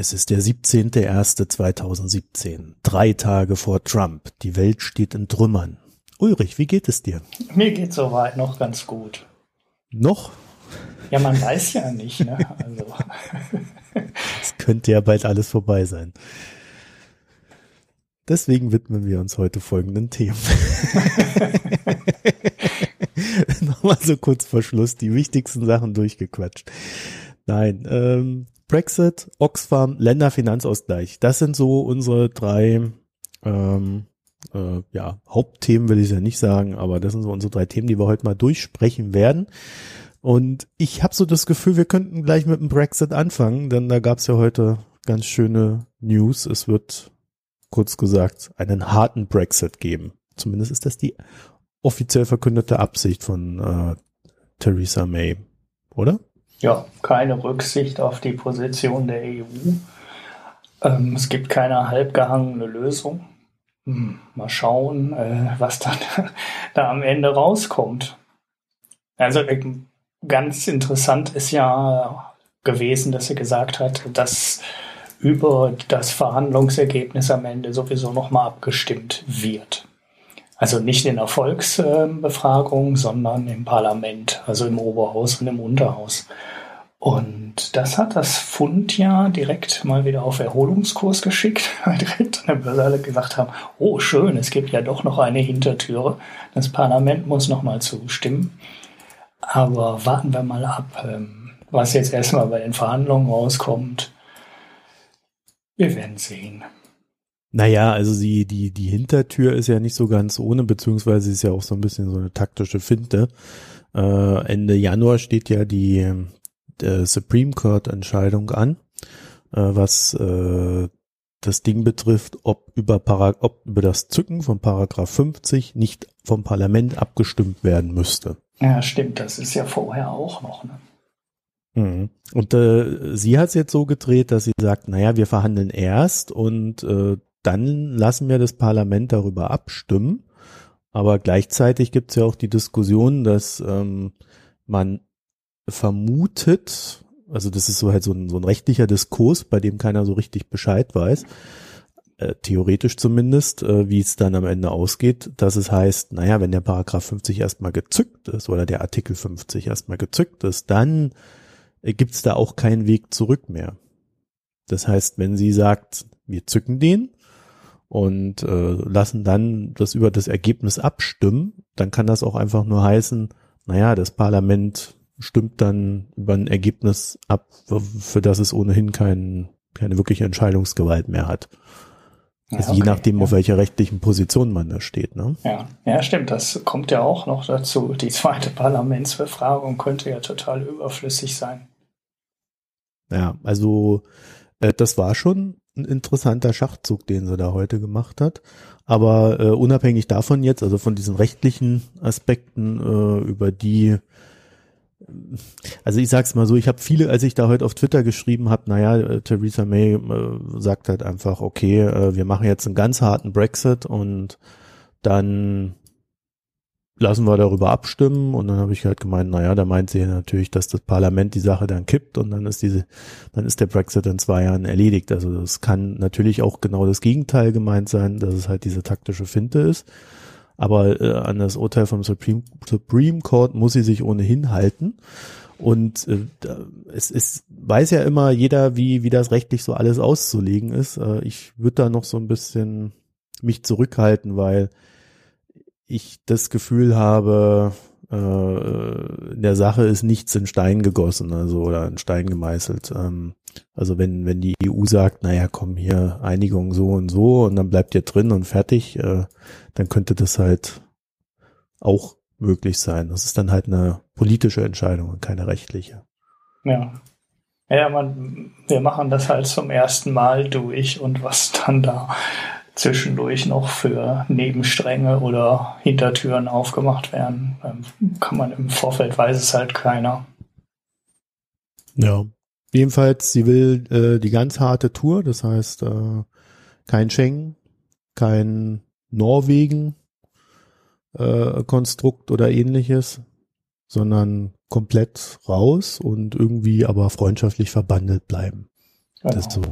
Es ist der 17.01.2017, drei Tage vor Trump. Die Welt steht in Trümmern. Ulrich, wie geht es dir? Mir geht soweit noch ganz gut. Noch? Ja, man weiß ja nicht. Ne? Also. Es könnte ja bald alles vorbei sein. Deswegen widmen wir uns heute folgenden Themen. Nochmal so kurz vor Schluss die wichtigsten Sachen durchgequatscht. Nein, ähm, Brexit, Oxfam, Länderfinanzausgleich. Das sind so unsere drei ähm, äh, ja, Hauptthemen, will ich ja nicht sagen, aber das sind so unsere drei Themen, die wir heute mal durchsprechen werden. Und ich habe so das Gefühl, wir könnten gleich mit dem Brexit anfangen, denn da gab es ja heute ganz schöne News. Es wird, kurz gesagt, einen harten Brexit geben. Zumindest ist das die offiziell verkündete Absicht von äh, Theresa May, oder? Ja, keine Rücksicht auf die Position der EU. Ähm, es gibt keine halbgehangene Lösung. Hm, mal schauen, äh, was dann da am Ende rauskommt. Also äh, ganz interessant ist ja gewesen, dass er gesagt hat, dass über das Verhandlungsergebnis am Ende sowieso nochmal abgestimmt wird. Also nicht in der Volksbefragung, sondern im Parlament, also im Oberhaus und im Unterhaus. Und das hat das Fund ja direkt mal wieder auf Erholungskurs geschickt, weil direkt an der Börse alle gesagt haben, oh schön, es gibt ja doch noch eine Hintertüre. Das Parlament muss nochmal zustimmen. Aber warten wir mal ab, ähm, was jetzt erstmal bei den Verhandlungen rauskommt. Wir werden sehen. Naja, also die, die, die Hintertür ist ja nicht so ganz ohne, beziehungsweise ist ja auch so ein bisschen so eine taktische Finte. Äh, Ende Januar steht ja die, die Supreme Court Entscheidung an, äh, was äh, das Ding betrifft, ob über, Parag ob über das Zücken von Paragraph 50 nicht vom Parlament abgestimmt werden müsste. Ja, stimmt, das ist ja vorher auch noch. Ne? Mhm. Und äh, sie hat es jetzt so gedreht, dass sie sagt, naja, wir verhandeln erst und äh, dann lassen wir das Parlament darüber abstimmen. Aber gleichzeitig gibt es ja auch die Diskussion, dass ähm, man vermutet, also das ist so halt so ein, so ein rechtlicher Diskurs, bei dem keiner so richtig Bescheid weiß, äh, theoretisch zumindest, äh, wie es dann am Ende ausgeht, dass es heißt, naja, wenn der Paragraph 50 erstmal gezückt ist oder der Artikel 50 erstmal gezückt ist, dann äh, gibt es da auch keinen Weg zurück mehr. Das heißt, wenn sie sagt, wir zücken den, und äh, lassen dann das über das Ergebnis abstimmen, dann kann das auch einfach nur heißen, naja, das Parlament stimmt dann über ein Ergebnis ab, für das es ohnehin kein, keine wirkliche Entscheidungsgewalt mehr hat. Also okay, je nachdem, ja. auf welcher rechtlichen Position man da steht. Ne? Ja, ja, stimmt. Das kommt ja auch noch dazu. Die zweite Parlamentsbefragung könnte ja total überflüssig sein. Ja, also äh, das war schon ein interessanter Schachzug, den sie da heute gemacht hat. Aber äh, unabhängig davon jetzt, also von diesen rechtlichen Aspekten, äh, über die, also ich sag's mal so, ich habe viele, als ich da heute auf Twitter geschrieben habe, naja, äh, Theresa May äh, sagt halt einfach, okay, äh, wir machen jetzt einen ganz harten Brexit und dann lassen wir darüber abstimmen und dann habe ich halt gemeint, naja, da meint sie natürlich, dass das Parlament die Sache dann kippt und dann ist diese, dann ist der Brexit in zwei Jahren erledigt. Also das kann natürlich auch genau das Gegenteil gemeint sein, dass es halt diese taktische Finte ist. Aber äh, an das Urteil vom Supreme, Supreme Court muss sie sich ohnehin halten. Und äh, es, es weiß ja immer jeder, wie, wie das rechtlich so alles auszulegen ist. Äh, ich würde da noch so ein bisschen mich zurückhalten, weil ich das Gefühl habe, äh, in der Sache ist nichts in Stein gegossen, also oder in Stein gemeißelt. Ähm, also wenn, wenn die EU sagt, naja, komm hier, Einigung so und so und dann bleibt ihr drin und fertig, äh, dann könnte das halt auch möglich sein. Das ist dann halt eine politische Entscheidung und keine rechtliche. Ja. Ja, man, wir machen das halt zum ersten Mal durch und was dann da zwischendurch noch für Nebenstränge oder Hintertüren aufgemacht werden. Ähm, kann man im Vorfeld weiß es halt keiner. Ja. Jedenfalls, sie will äh, die ganz harte Tour, das heißt äh, kein Schengen, kein Norwegen äh, Konstrukt oder ähnliches, sondern komplett raus und irgendwie aber freundschaftlich verbandelt bleiben. Genau. Das ist so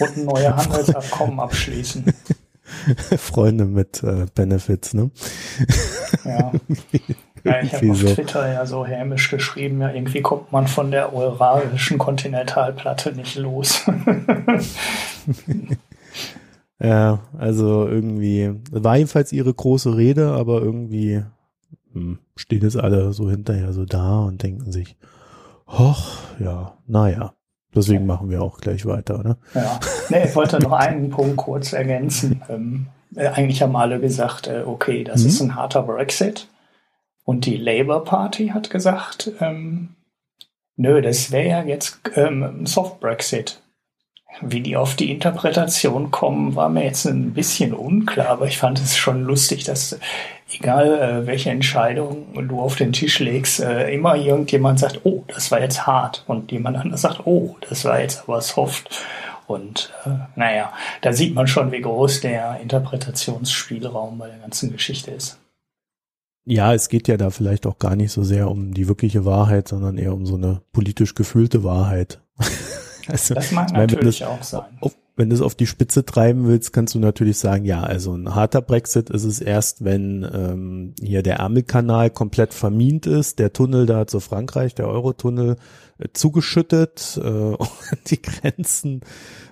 Und ein neues Handelsabkommen abschließen. Freunde mit äh, Benefits, ne? Ja. ja ich habe auf so. Twitter ja so hämisch geschrieben, ja, irgendwie kommt man von der euralischen Kontinentalplatte nicht los. ja, also irgendwie, war jedenfalls ihre große Rede, aber irgendwie hm, stehen jetzt alle so hinterher so da und denken sich, hoch, ja, naja. Deswegen machen wir auch gleich weiter, ne? Ja. Nee, ich wollte noch einen Punkt kurz ergänzen. Ähm, äh, eigentlich haben alle gesagt, äh, okay, das mhm. ist ein harter Brexit. Und die Labour Party hat gesagt, ähm, nö, das wäre ja jetzt ähm, Soft Brexit. Wie die auf die Interpretation kommen, war mir jetzt ein bisschen unklar, aber ich fand es schon lustig, dass egal äh, welche Entscheidung du auf den Tisch legst, äh, immer irgendjemand sagt, oh, das war jetzt hart und jemand anderes sagt, oh, das war jetzt aber soft. Und äh, naja, da sieht man schon, wie groß der Interpretationsspielraum bei der ganzen Geschichte ist. Ja, es geht ja da vielleicht auch gar nicht so sehr um die wirkliche Wahrheit, sondern eher um so eine politisch gefühlte Wahrheit. Also, das mag natürlich meine, auch sein. Auf, wenn du es auf die Spitze treiben willst, kannst du natürlich sagen, ja, also ein harter Brexit ist es erst, wenn ähm, hier der Ärmelkanal komplett vermint ist, der Tunnel da zu Frankreich, der Eurotunnel, äh, zugeschüttet äh, und die Grenzen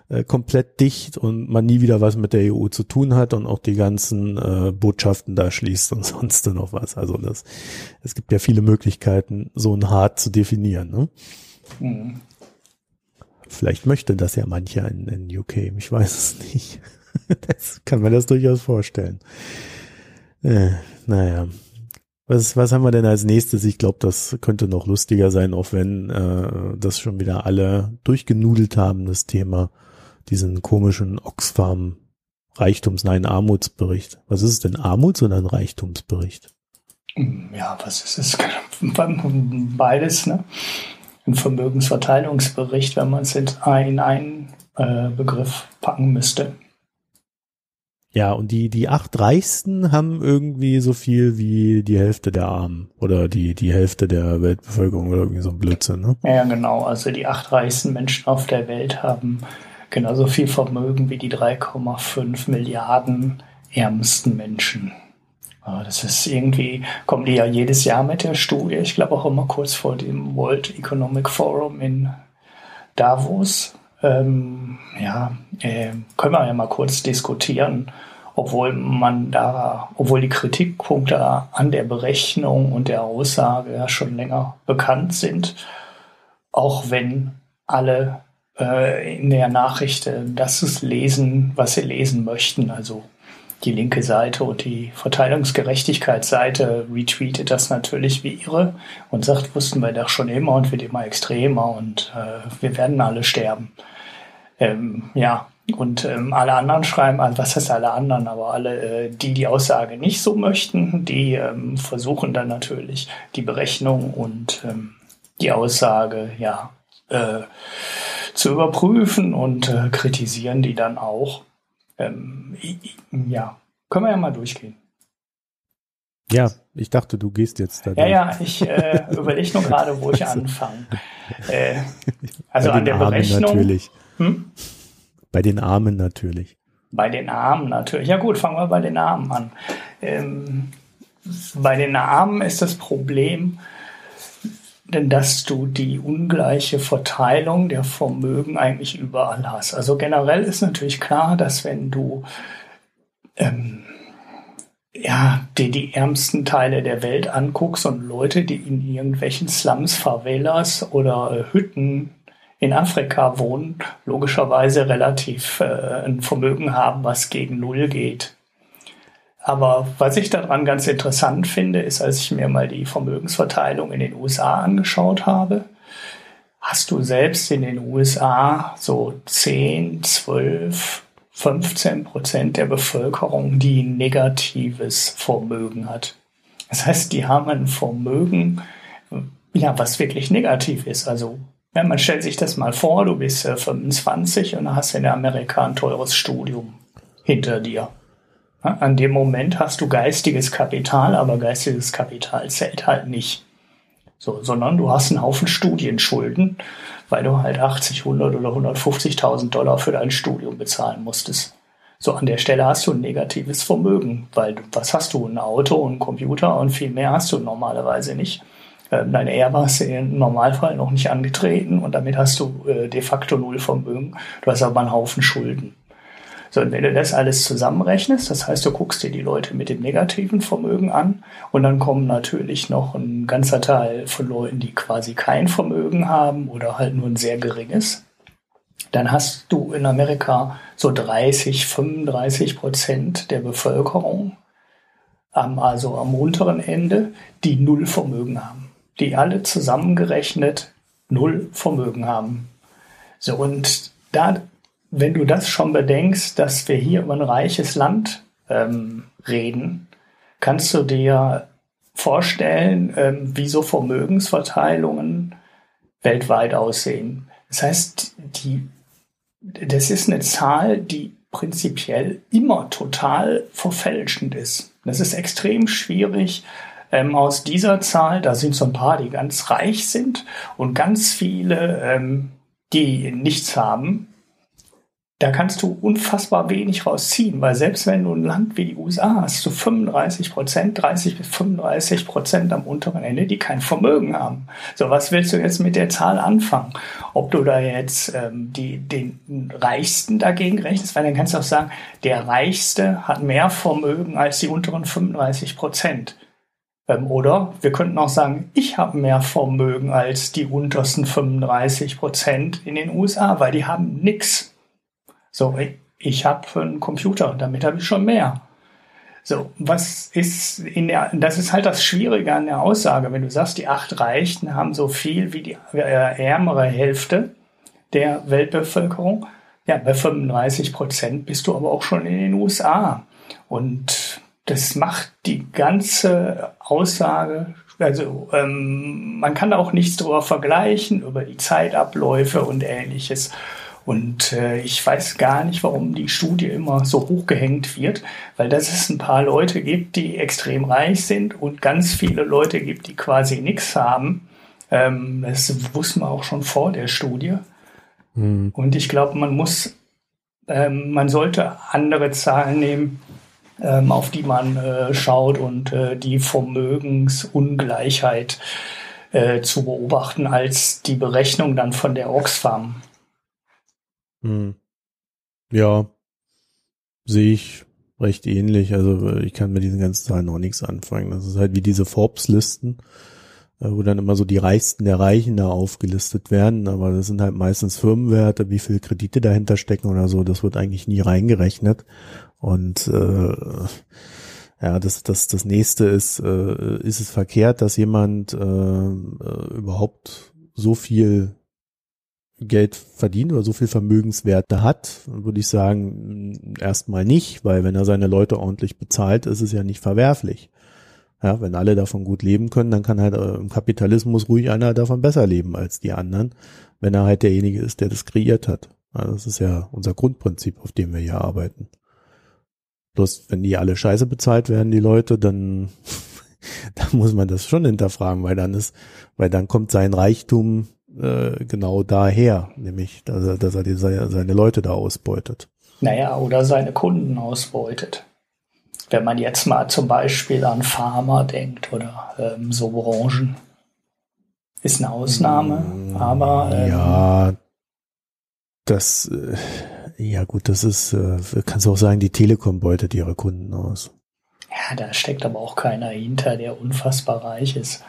äh, komplett dicht und man nie wieder was mit der EU zu tun hat und auch die ganzen äh, Botschaften da schließt und sonst noch was. Also das, es gibt ja viele Möglichkeiten, so ein hart zu definieren. Ne? Vielleicht möchte das ja mancher in, in UK. Ich weiß es nicht. das kann man das durchaus vorstellen. Äh, naja. Was, was haben wir denn als nächstes? Ich glaube, das könnte noch lustiger sein, auch wenn äh, das schon wieder alle durchgenudelt haben, das Thema, diesen komischen Oxfam Reichtums, nein, Armutsbericht. Was ist es denn, Armuts- oder ein Reichtumsbericht? Ja, was ist es? Beides, ne? Ein Vermögensverteilungsbericht, wenn man es in einen äh, Begriff packen müsste. Ja, und die, die acht Reichsten haben irgendwie so viel wie die Hälfte der Armen oder die, die Hälfte der Weltbevölkerung oder irgendwie so ein Blödsinn, ne? Ja, genau. Also die acht reichsten Menschen auf der Welt haben genauso viel Vermögen wie die 3,5 Milliarden ärmsten Menschen. Das ist irgendwie, kommen die ja jedes Jahr mit der Studie. Ich glaube auch immer kurz vor dem World Economic Forum in Davos. Ähm, ja, äh, können wir ja mal kurz diskutieren, obwohl man da, obwohl die Kritikpunkte an der Berechnung und der Aussage ja schon länger bekannt sind, auch wenn alle äh, in der Nachricht das lesen, was sie lesen möchten. Also die linke Seite und die Verteilungsgerechtigkeitsseite retweetet das natürlich wie irre und sagt, wussten wir doch schon immer und wird immer extremer und äh, wir werden alle sterben. Ähm, ja, und ähm, alle anderen schreiben, also was heißt alle anderen, aber alle, äh, die die Aussage nicht so möchten, die ähm, versuchen dann natürlich die Berechnung und ähm, die Aussage, ja, äh, zu überprüfen und äh, kritisieren die dann auch. Ähm, ja, können wir ja mal durchgehen. Ja, ich dachte, du gehst jetzt da. Ja, ja, ich äh, überlege nur gerade, wo ich anfange. Äh, also an der Armen Berechnung. Natürlich. Hm? Bei den Armen natürlich. Bei den Armen natürlich. Ja gut, fangen wir bei den Armen an. Ähm, bei den Armen ist das Problem, dass du die ungleiche Verteilung der Vermögen eigentlich überall hast. Also generell ist natürlich klar, dass wenn du ähm, ja, dir die ärmsten Teile der Welt anguckst und Leute, die in irgendwelchen Slums, Favelas oder äh, Hütten in Afrika wohnen, logischerweise relativ äh, ein Vermögen haben, was gegen Null geht. Aber was ich daran ganz interessant finde, ist, als ich mir mal die Vermögensverteilung in den USA angeschaut habe, hast du selbst in den USA so 10, 12, 15 Prozent der Bevölkerung, die negatives Vermögen hat. Das heißt, die haben ein Vermögen, ja, was wirklich negativ ist. Also, ja, man stellt sich das mal vor, du bist äh, 25 und hast in Amerika ein teures Studium hinter dir. An dem Moment hast du geistiges Kapital, aber geistiges Kapital zählt halt nicht. So, sondern du hast einen Haufen Studienschulden, weil du halt 80, 100 oder 150.000 Dollar für dein Studium bezahlen musstest. So, an der Stelle hast du ein negatives Vermögen, weil du, was hast du? Ein Auto, ein Computer und viel mehr hast du normalerweise nicht. Ähm, deine Erbe im Normalfall noch nicht angetreten und damit hast du äh, de facto null Vermögen. Du hast aber einen Haufen Schulden. So, und wenn du das alles zusammenrechnest, das heißt, du guckst dir die Leute mit dem negativen Vermögen an und dann kommen natürlich noch ein ganzer Teil von Leuten, die quasi kein Vermögen haben oder halt nur ein sehr geringes. Dann hast du in Amerika so 30, 35 Prozent der Bevölkerung, am, also am unteren Ende, die null Vermögen haben. Die alle zusammengerechnet null Vermögen haben. So, und da wenn du das schon bedenkst, dass wir hier über ein reiches Land ähm, reden, kannst du dir vorstellen, ähm, wie so Vermögensverteilungen weltweit aussehen. Das heißt, die, das ist eine Zahl, die prinzipiell immer total verfälschend ist. Das ist extrem schwierig, ähm, aus dieser Zahl, da sind so ein paar, die ganz reich sind und ganz viele, ähm, die nichts haben, da kannst du unfassbar wenig rausziehen, weil selbst wenn du ein Land wie die USA hast, du 35 Prozent, 30 bis 35 Prozent am unteren Ende, die kein Vermögen haben. So, was willst du jetzt mit der Zahl anfangen? Ob du da jetzt ähm, die, den Reichsten dagegen rechnest, weil dann kannst du auch sagen, der Reichste hat mehr Vermögen als die unteren 35 Prozent. Ähm, oder wir könnten auch sagen, ich habe mehr Vermögen als die untersten 35 Prozent in den USA, weil die haben nichts. So, ich habe einen Computer, damit habe ich schon mehr. So, was ist in der, das ist halt das Schwierige an der Aussage, wenn du sagst, die acht Reichen haben so viel wie die äh, ärmere Hälfte der Weltbevölkerung. Ja, bei 35 Prozent bist du aber auch schon in den USA. Und das macht die ganze Aussage, also ähm, man kann auch nichts darüber vergleichen, über die Zeitabläufe und ähnliches. Und äh, ich weiß gar nicht, warum die Studie immer so hochgehängt wird, weil dass es ein paar Leute gibt, die extrem reich sind und ganz viele Leute gibt, die quasi nichts haben. Ähm, das wussten wir auch schon vor der Studie. Mhm. Und ich glaube, man muss, ähm, man sollte andere Zahlen nehmen, ähm, auf die man äh, schaut und äh, die Vermögensungleichheit äh, zu beobachten, als die Berechnung dann von der Oxfam. Hm. Ja, sehe ich recht ähnlich. Also ich kann mit diesen ganzen Zahlen noch nichts anfangen. Das ist halt wie diese Forbes-Listen, äh, wo dann immer so die Reichsten der Reichen da aufgelistet werden. Aber das sind halt meistens Firmenwerte, wie viel Kredite dahinter stecken oder so. Das wird eigentlich nie reingerechnet. Und äh, ja, das, das, das nächste ist, äh, ist es verkehrt, dass jemand äh, äh überhaupt so viel Geld verdient oder so viel Vermögenswerte hat, würde ich sagen, erstmal nicht, weil wenn er seine Leute ordentlich bezahlt, ist es ja nicht verwerflich. Ja, wenn alle davon gut leben können, dann kann halt äh, im Kapitalismus ruhig einer davon besser leben als die anderen, wenn er halt derjenige ist, der das kreiert hat. Also das ist ja unser Grundprinzip, auf dem wir hier arbeiten. Bloß wenn die alle scheiße bezahlt werden, die Leute, dann, dann muss man das schon hinterfragen, weil dann ist, weil dann kommt sein Reichtum äh, genau daher, nämlich, dass er, dass er die, seine Leute da ausbeutet. Naja, oder seine Kunden ausbeutet. Wenn man jetzt mal zum Beispiel an Pharma denkt oder ähm, so Branchen. Ist eine Ausnahme, mm, aber. Ähm, ja, das, äh, ja gut, das ist, äh, kannst du auch sagen, die Telekom beutet ihre Kunden aus. Ja, da steckt aber auch keiner hinter, der unfassbar reich ist.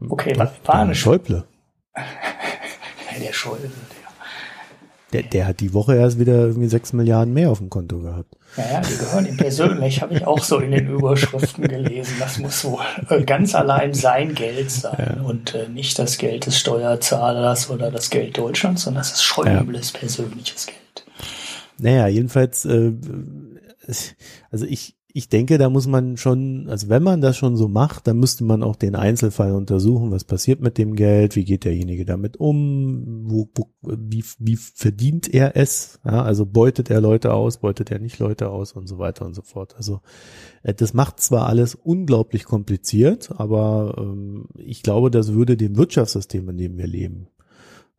Okay, war, war eine Schäuble. der Schäuble, der. der. Der hat die Woche erst wieder irgendwie sechs Milliarden mehr auf dem Konto gehabt. Ja, ja, die gehören ihm persönlich, habe ich auch so in den Überschriften gelesen. Das muss wohl äh, ganz allein sein Geld sein ja. und äh, nicht das Geld des Steuerzahlers oder das Geld Deutschlands, sondern das ist Schäubles ja. persönliches Geld. Naja, jedenfalls, äh, also ich, ich denke, da muss man schon, also wenn man das schon so macht, dann müsste man auch den Einzelfall untersuchen, was passiert mit dem Geld, wie geht derjenige damit um, wo, wo, wie, wie verdient er es, ja, also beutet er Leute aus, beutet er nicht Leute aus? Und so weiter und so fort. Also äh, das macht zwar alles unglaublich kompliziert, aber ähm, ich glaube, das würde dem Wirtschaftssystem, in dem wir leben,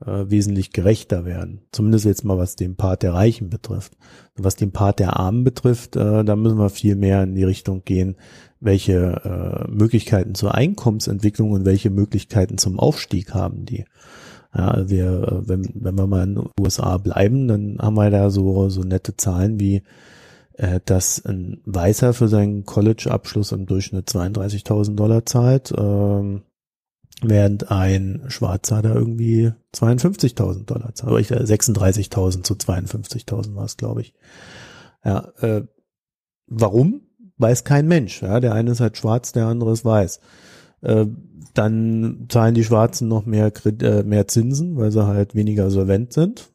äh, wesentlich gerechter werden. Zumindest jetzt mal, was den Part der Reichen betrifft. Was den Part der Armen betrifft, äh, da müssen wir viel mehr in die Richtung gehen, welche äh, Möglichkeiten zur Einkommensentwicklung und welche Möglichkeiten zum Aufstieg haben die. Ja, wir, äh, wenn, wenn wir mal in den USA bleiben, dann haben wir da so, so nette Zahlen wie, äh, dass ein Weißer für seinen College-Abschluss im Durchschnitt 32.000 Dollar zahlt. Ähm, während ein Schwarzer da irgendwie 52.000 Dollar zahlt. Oder ich, 36.000 äh, zu 52.000 war es, glaube ich. Ja, äh, warum? Weiß kein Mensch. Ja, der eine ist halt schwarz, der andere ist weiß. Äh, dann zahlen die Schwarzen noch mehr, äh, mehr Zinsen, weil sie halt weniger solvent sind.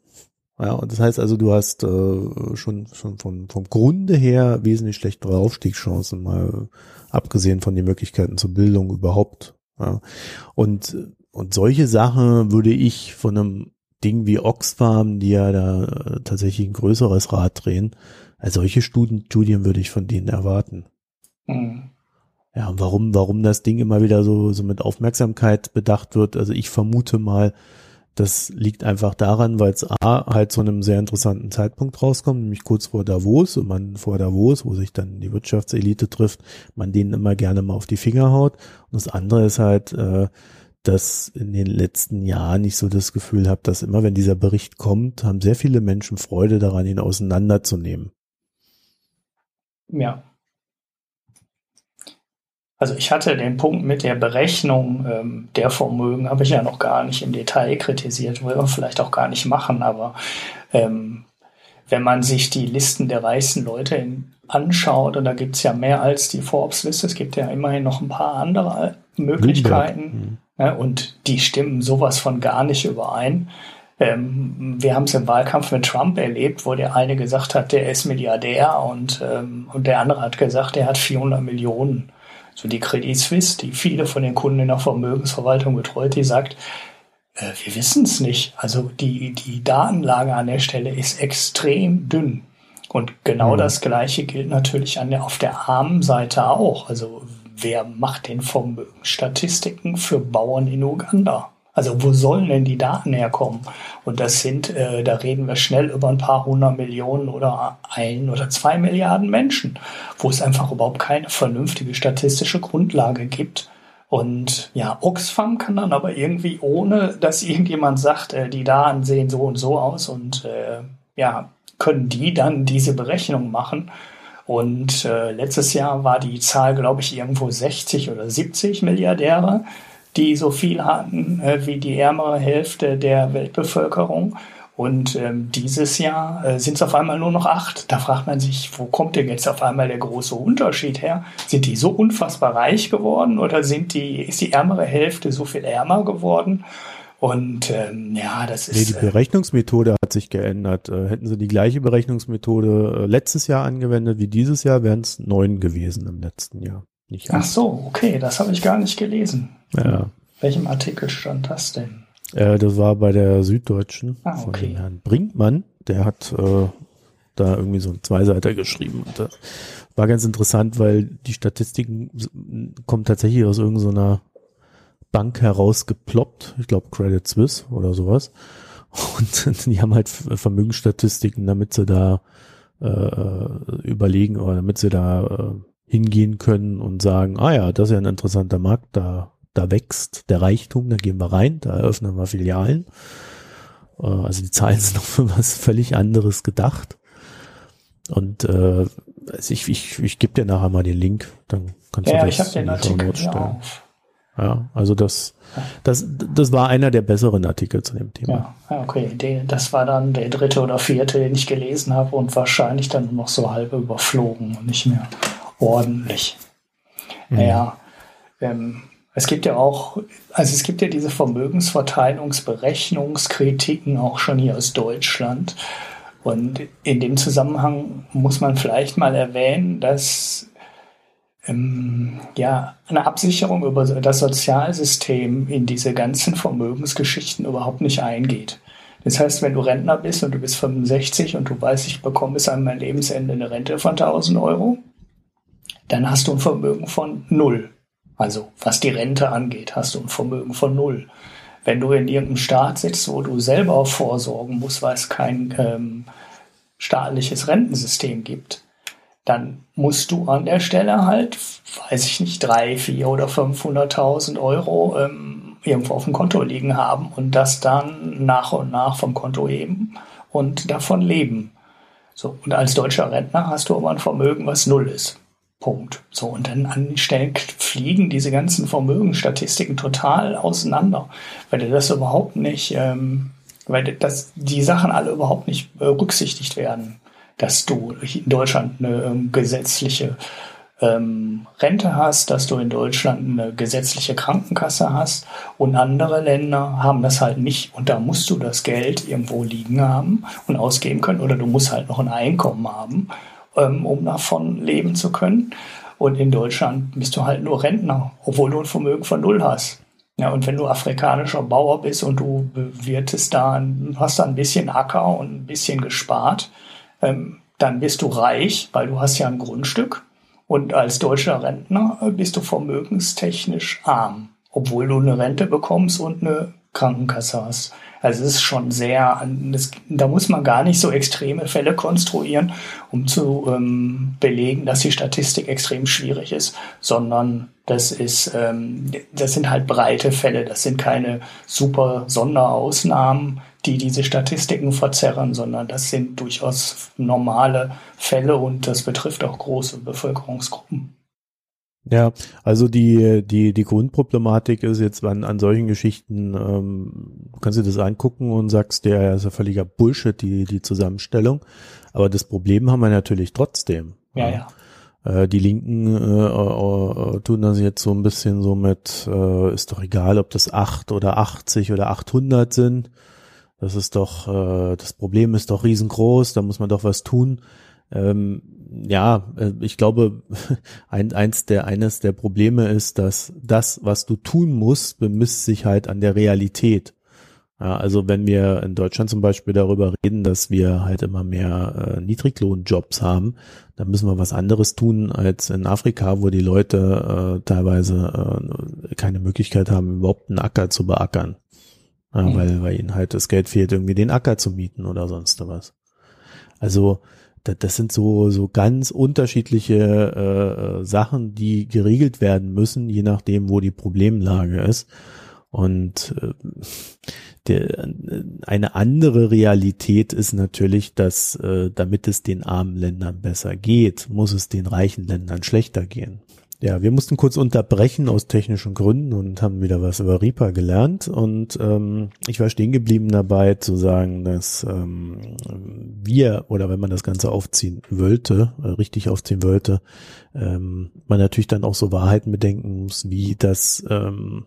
Ja, und das heißt also, du hast äh, schon, schon vom, vom Grunde her wesentlich schlechtere Aufstiegschancen, mal abgesehen von den Möglichkeiten zur Bildung überhaupt ja. Und, und solche Sachen würde ich von einem Ding wie Oxfam, die ja da äh, tatsächlich ein größeres Rad drehen, also solche Studien, Studien würde ich von denen erwarten. Mhm. Ja, warum, warum das Ding immer wieder so, so mit Aufmerksamkeit bedacht wird, also ich vermute mal, das liegt einfach daran, weil es A halt zu einem sehr interessanten Zeitpunkt rauskommt, nämlich kurz vor Davos und man vor Davos, wo sich dann die Wirtschaftselite trifft, man denen immer gerne mal auf die Finger haut. Und das andere ist halt, äh, dass in den letzten Jahren ich so das Gefühl habe, dass immer wenn dieser Bericht kommt, haben sehr viele Menschen Freude daran, ihn auseinanderzunehmen. Ja, also ich hatte den Punkt mit der Berechnung ähm, der Vermögen, habe ich ja noch gar nicht im Detail kritisiert, will man vielleicht auch gar nicht machen, aber ähm, wenn man sich die Listen der reichsten Leute in, anschaut, und da gibt es ja mehr als die Forbes-Liste, es gibt ja immerhin noch ein paar andere Möglichkeiten mhm. ne, und die stimmen sowas von gar nicht überein. Ähm, wir haben es im Wahlkampf mit Trump erlebt, wo der eine gesagt hat, der ist Milliardär und, ähm, und der andere hat gesagt, er hat 400 Millionen so die Credit Suisse, die viele von den Kunden in der Vermögensverwaltung betreut, die sagt, äh, wir wissen es nicht. Also die, die Datenlage an der Stelle ist extrem dünn. Und genau mhm. das Gleiche gilt natürlich an der, auf der armen Seite auch. Also wer macht den Vermögensstatistiken für Bauern in Uganda? Also wo sollen denn die Daten herkommen? Und das sind, äh, da reden wir schnell über ein paar hundert Millionen oder ein oder zwei Milliarden Menschen, wo es einfach überhaupt keine vernünftige statistische Grundlage gibt. Und ja, Oxfam kann dann aber irgendwie, ohne dass irgendjemand sagt, äh, die Daten sehen so und so aus und äh, ja, können die dann diese Berechnung machen. Und äh, letztes Jahr war die Zahl, glaube ich, irgendwo 60 oder 70 Milliardäre die so viel hatten äh, wie die ärmere Hälfte der Weltbevölkerung. Und ähm, dieses Jahr äh, sind es auf einmal nur noch acht. Da fragt man sich, wo kommt denn jetzt auf einmal der große Unterschied her? Sind die so unfassbar reich geworden oder sind die, ist die ärmere Hälfte so viel ärmer geworden? Und ähm, ja, das ist. Nee, die äh, Berechnungsmethode hat sich geändert. Äh, hätten sie die gleiche Berechnungsmethode äh, letztes Jahr angewendet wie dieses Jahr, wären es neun gewesen im letzten Jahr. Nicht Ach so, okay, das habe ich gar nicht gelesen. Ja. Welchem Artikel stand das denn? Äh, das war bei der Süddeutschen ah, okay. von dem Herrn Brinkmann. Der hat äh, da irgendwie so ein Zweiseiter geschrieben. Und das war ganz interessant, weil die Statistiken kommen tatsächlich aus irgendeiner Bank herausgeploppt. Ich glaube Credit Suisse oder sowas. Und die haben halt Vermögensstatistiken, damit sie da äh, äh, überlegen oder damit sie da äh, hingehen können und sagen, ah ja, das ist ja ein interessanter Markt, da da wächst der Reichtum, da gehen wir rein, da eröffnen wir Filialen. Äh, also die Zahlen sind noch für was völlig anderes gedacht. Und äh, also ich, ich, ich gebe dir nachher mal den Link, dann kannst ja, du das ich in den Artikel stellen. Ja, also das, das, das war einer der besseren Artikel zu dem Thema. Ja, okay. Den, das war dann der dritte oder vierte, den ich gelesen habe und wahrscheinlich dann noch so halb überflogen und nicht mehr ordentlich. Mhm. Naja, ähm, es gibt ja auch, also es gibt ja diese Vermögensverteilungsberechnungskritiken auch schon hier aus Deutschland. Und in dem Zusammenhang muss man vielleicht mal erwähnen, dass ähm, ja, eine Absicherung über das Sozialsystem in diese ganzen Vermögensgeschichten überhaupt nicht eingeht. Das heißt, wenn du Rentner bist und du bist 65 und du weißt, ich bekomme bis an mein Lebensende eine Rente von 1000 Euro, dann hast du ein Vermögen von null. Also was die Rente angeht, hast du ein Vermögen von null. Wenn du in irgendeinem Staat sitzt, wo du selber vorsorgen musst, weil es kein ähm, staatliches Rentensystem gibt, dann musst du an der Stelle halt, weiß ich nicht, drei, vier oder 500.000 Euro ähm, irgendwo auf dem Konto liegen haben und das dann nach und nach vom Konto heben und davon leben. So, und als deutscher Rentner hast du aber ein Vermögen, was null ist. Punkt. So, und dann an Stellen fliegen diese ganzen Vermögensstatistiken total auseinander, weil das überhaupt nicht, ähm, weil das, die Sachen alle überhaupt nicht berücksichtigt werden dass du in Deutschland eine ähm, gesetzliche ähm, Rente hast, dass du in Deutschland eine gesetzliche Krankenkasse hast und andere Länder haben das halt nicht und da musst du das Geld irgendwo liegen haben und ausgeben können oder du musst halt noch ein Einkommen haben, ähm, um davon leben zu können. Und in Deutschland bist du halt nur Rentner, obwohl du ein Vermögen von null hast. Ja, und wenn du afrikanischer Bauer bist und du bewirtest da, hast da ein bisschen Acker und ein bisschen gespart, ähm, dann bist du reich, weil du hast ja ein Grundstück. Und als deutscher Rentner bist du vermögenstechnisch arm, obwohl du eine Rente bekommst und eine Krankenkasse hast. Also es ist schon sehr, das, da muss man gar nicht so extreme Fälle konstruieren, um zu ähm, belegen, dass die Statistik extrem schwierig ist, sondern das ist, ähm, das sind halt breite Fälle, das sind keine super Sonderausnahmen, die diese Statistiken verzerren, sondern das sind durchaus normale Fälle und das betrifft auch große Bevölkerungsgruppen. Ja, also die, die, die Grundproblematik ist jetzt an, an solchen Geschichten, ähm, du kannst dir das angucken und sagst, der ist ja völliger Bullshit, die, die Zusammenstellung. Aber das Problem haben wir natürlich trotzdem. Ja, ja. Äh, die Linken äh, äh, tun das jetzt so ein bisschen so mit, äh, ist doch egal, ob das 8 oder 80 oder 800 sind. Das ist doch, äh, das Problem ist doch riesengroß, da muss man doch was tun. Ähm, ja, äh, ich glaube, ein, eins der, eines der Probleme ist, dass das, was du tun musst, bemisst sich halt an der Realität. Ja, also wenn wir in Deutschland zum Beispiel darüber reden, dass wir halt immer mehr äh, Niedriglohnjobs haben, dann müssen wir was anderes tun als in Afrika, wo die Leute äh, teilweise äh, keine Möglichkeit haben, überhaupt einen Acker zu beackern. Ja, mhm. weil, weil ihnen halt das Geld fehlt, irgendwie den Acker zu mieten oder sonst was. Also das, das sind so, so ganz unterschiedliche äh, Sachen, die geregelt werden müssen, je nachdem, wo die Problemlage ist. Und äh, der, eine andere Realität ist natürlich, dass äh, damit es den armen Ländern besser geht, muss es den reichen Ländern schlechter gehen. Ja, wir mussten kurz unterbrechen aus technischen Gründen und haben wieder was über Reaper gelernt. Und ähm, ich war stehen geblieben dabei zu sagen, dass ähm, wir, oder wenn man das Ganze aufziehen wollte, äh, richtig aufziehen wollte, ähm, man natürlich dann auch so Wahrheiten bedenken muss, wie das ähm,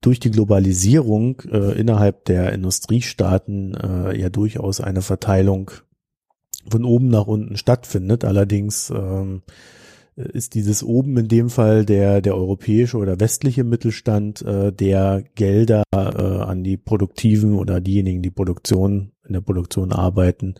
durch die Globalisierung äh, innerhalb der Industriestaaten äh, ja durchaus eine Verteilung von oben nach unten stattfindet. Allerdings ähm, ist dieses oben in dem Fall der, der europäische oder westliche Mittelstand, äh, der Gelder äh, an die Produktiven oder diejenigen, die Produktion, in der Produktion arbeiten,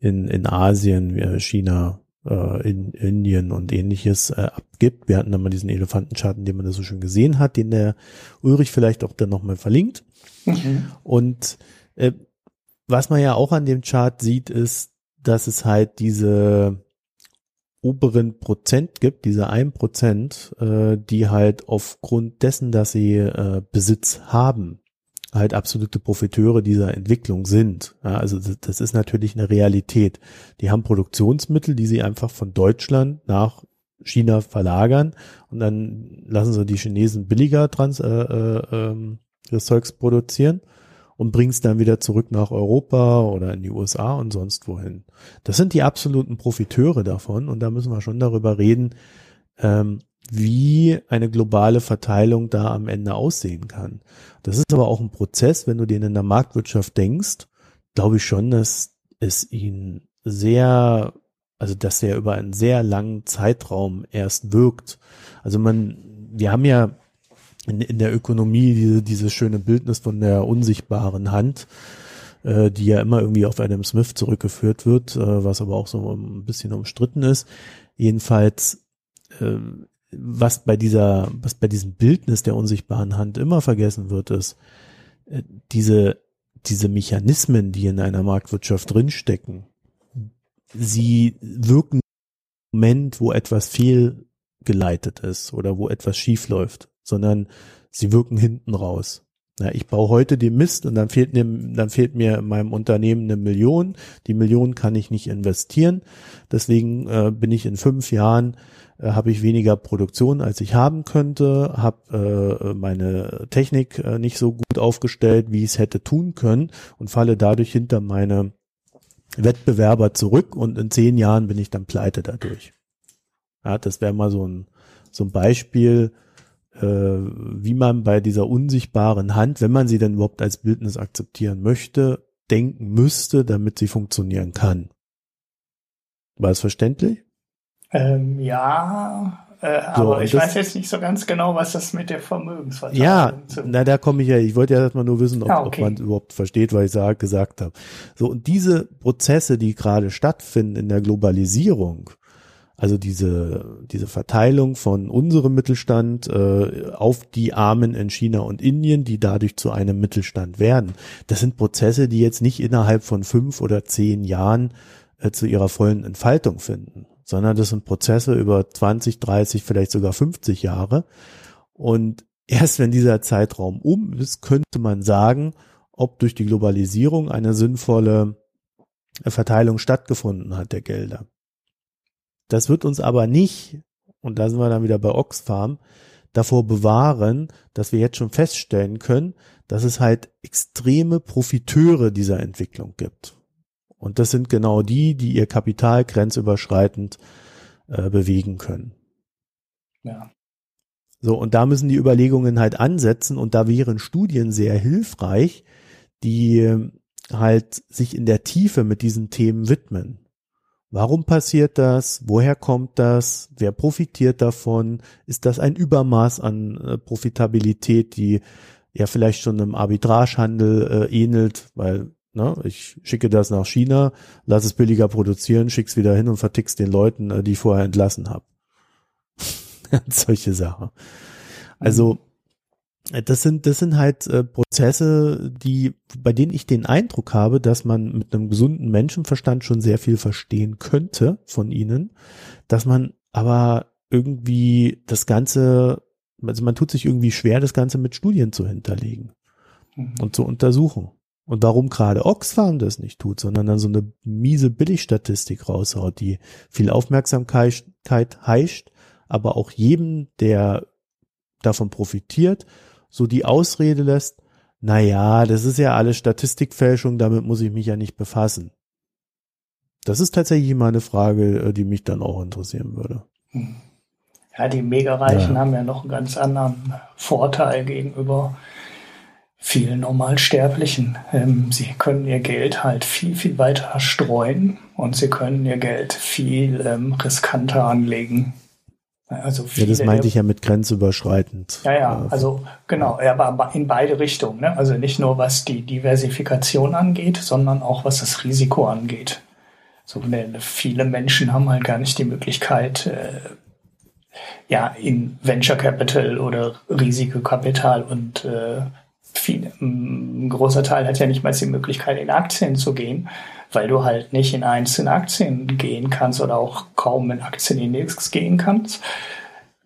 in, in Asien, China, äh, in Indien und ähnliches äh, abgibt. Wir hatten dann mal diesen Elefantenschatten, den man da so schön gesehen hat, den der Ulrich vielleicht auch dann nochmal verlinkt. Mhm. Und äh, was man ja auch an dem Chart sieht, ist, dass es halt diese oberen Prozent gibt, diese ein Prozent, äh, die halt aufgrund dessen, dass sie äh, Besitz haben, halt absolute Profiteure dieser Entwicklung sind. Ja, also das, das, ist natürlich eine Realität. Die haben Produktionsmittel, die sie einfach von Deutschland nach China verlagern und dann lassen sie die Chinesen billiger trans, äh, äh, ähm, das Zeugs produzieren und bringen es dann wieder zurück nach Europa oder in die USA und sonst wohin. Das sind die absoluten Profiteure davon und da müssen wir schon darüber reden, ähm, wie eine globale Verteilung da am Ende aussehen kann. Das ist aber auch ein Prozess, wenn du den in der Marktwirtschaft denkst, glaube ich schon, dass es ihnen sehr also dass der über einen sehr langen Zeitraum erst wirkt. Also man, wir haben ja in, in der Ökonomie diese, dieses schöne Bildnis von der unsichtbaren Hand, äh, die ja immer irgendwie auf Adam Smith zurückgeführt wird, äh, was aber auch so ein bisschen umstritten ist. Jedenfalls, äh, was bei dieser, was bei diesem Bildnis der unsichtbaren Hand immer vergessen wird, ist, äh, diese, diese Mechanismen, die in einer Marktwirtschaft drinstecken, sie wirken im Moment, wo etwas fehlgeleitet ist oder wo etwas schief läuft, sondern sie wirken hinten raus. Ja, ich baue heute den Mist und dann fehlt mir, dann fehlt mir in meinem Unternehmen eine Million. Die Million kann ich nicht investieren. Deswegen äh, bin ich in fünf Jahren äh, habe ich weniger Produktion, als ich haben könnte, habe äh, meine Technik äh, nicht so gut aufgestellt, wie ich es hätte tun können und falle dadurch hinter meine Wettbewerber zurück und in zehn Jahren bin ich dann pleite dadurch. Ja, das wäre mal so ein, so ein Beispiel, wie man bei dieser unsichtbaren Hand, wenn man sie denn überhaupt als Bildnis akzeptieren möchte, denken müsste, damit sie funktionieren kann. War es verständlich? Ähm, ja, äh, so, aber ich weiß jetzt nicht so ganz genau, was das mit der Vermögensverteilung Ja, zu na da komme ich ja, ich wollte ja erstmal nur wissen, ob, ah, okay. ob man überhaupt versteht, was ich sag, gesagt habe. So, und diese Prozesse, die gerade stattfinden in der Globalisierung, also diese, diese Verteilung von unserem Mittelstand äh, auf die Armen in China und Indien, die dadurch zu einem Mittelstand werden. Das sind Prozesse, die jetzt nicht innerhalb von fünf oder zehn Jahren äh, zu ihrer vollen Entfaltung finden, sondern das sind Prozesse über 20, 30, vielleicht sogar 50 Jahre. Und erst wenn dieser Zeitraum um ist, könnte man sagen, ob durch die Globalisierung eine sinnvolle Verteilung stattgefunden hat der Gelder. Das wird uns aber nicht, und da sind wir dann wieder bei Oxfam, davor bewahren, dass wir jetzt schon feststellen können, dass es halt extreme Profiteure dieser Entwicklung gibt. Und das sind genau die, die ihr Kapital grenzüberschreitend äh, bewegen können. Ja. So, und da müssen die Überlegungen halt ansetzen und da wären Studien sehr hilfreich, die äh, halt sich in der Tiefe mit diesen Themen widmen. Warum passiert das? Woher kommt das? Wer profitiert davon? Ist das ein Übermaß an äh, Profitabilität, die ja vielleicht schon einem Arbitragehandel äh, ähnelt, weil ne, ich schicke das nach China, lass es billiger produzieren, schick's wieder hin und vertick's den Leuten, äh, die ich vorher entlassen habe. Solche Sachen. Also. Das sind, das sind halt äh, Prozesse, die, bei denen ich den Eindruck habe, dass man mit einem gesunden Menschenverstand schon sehr viel verstehen könnte von ihnen, dass man aber irgendwie das Ganze, also man tut sich irgendwie schwer, das Ganze mit Studien zu hinterlegen mhm. und zu untersuchen. Und warum gerade Oxfam das nicht tut, sondern dann so eine miese Billigstatistik raushaut, die viel Aufmerksamkeit heischt, aber auch jedem, der davon profitiert, so die Ausrede lässt, na ja, das ist ja alles Statistikfälschung, damit muss ich mich ja nicht befassen. Das ist tatsächlich mal eine Frage, äh, die mich dann auch interessieren würde. Ja, die Megareichen ja. haben ja noch einen ganz anderen Vorteil gegenüber vielen Normalsterblichen. Ähm, sie können ihr Geld halt viel, viel weiter streuen und sie können ihr Geld viel ähm, riskanter anlegen. Also ja, das meinte ich ja mit grenzüberschreitend. Ja, ja, also genau, aber in beide Richtungen. Ne? Also nicht nur was die Diversifikation angeht, sondern auch was das Risiko angeht. So, ne, viele Menschen haben halt gar nicht die Möglichkeit, äh, ja, in Venture Capital oder Risikokapital und äh, viel, ein großer Teil hat ja nicht mal die Möglichkeit, in Aktien zu gehen weil du halt nicht in einzelne Aktien gehen kannst oder auch kaum in Aktienindex gehen kannst.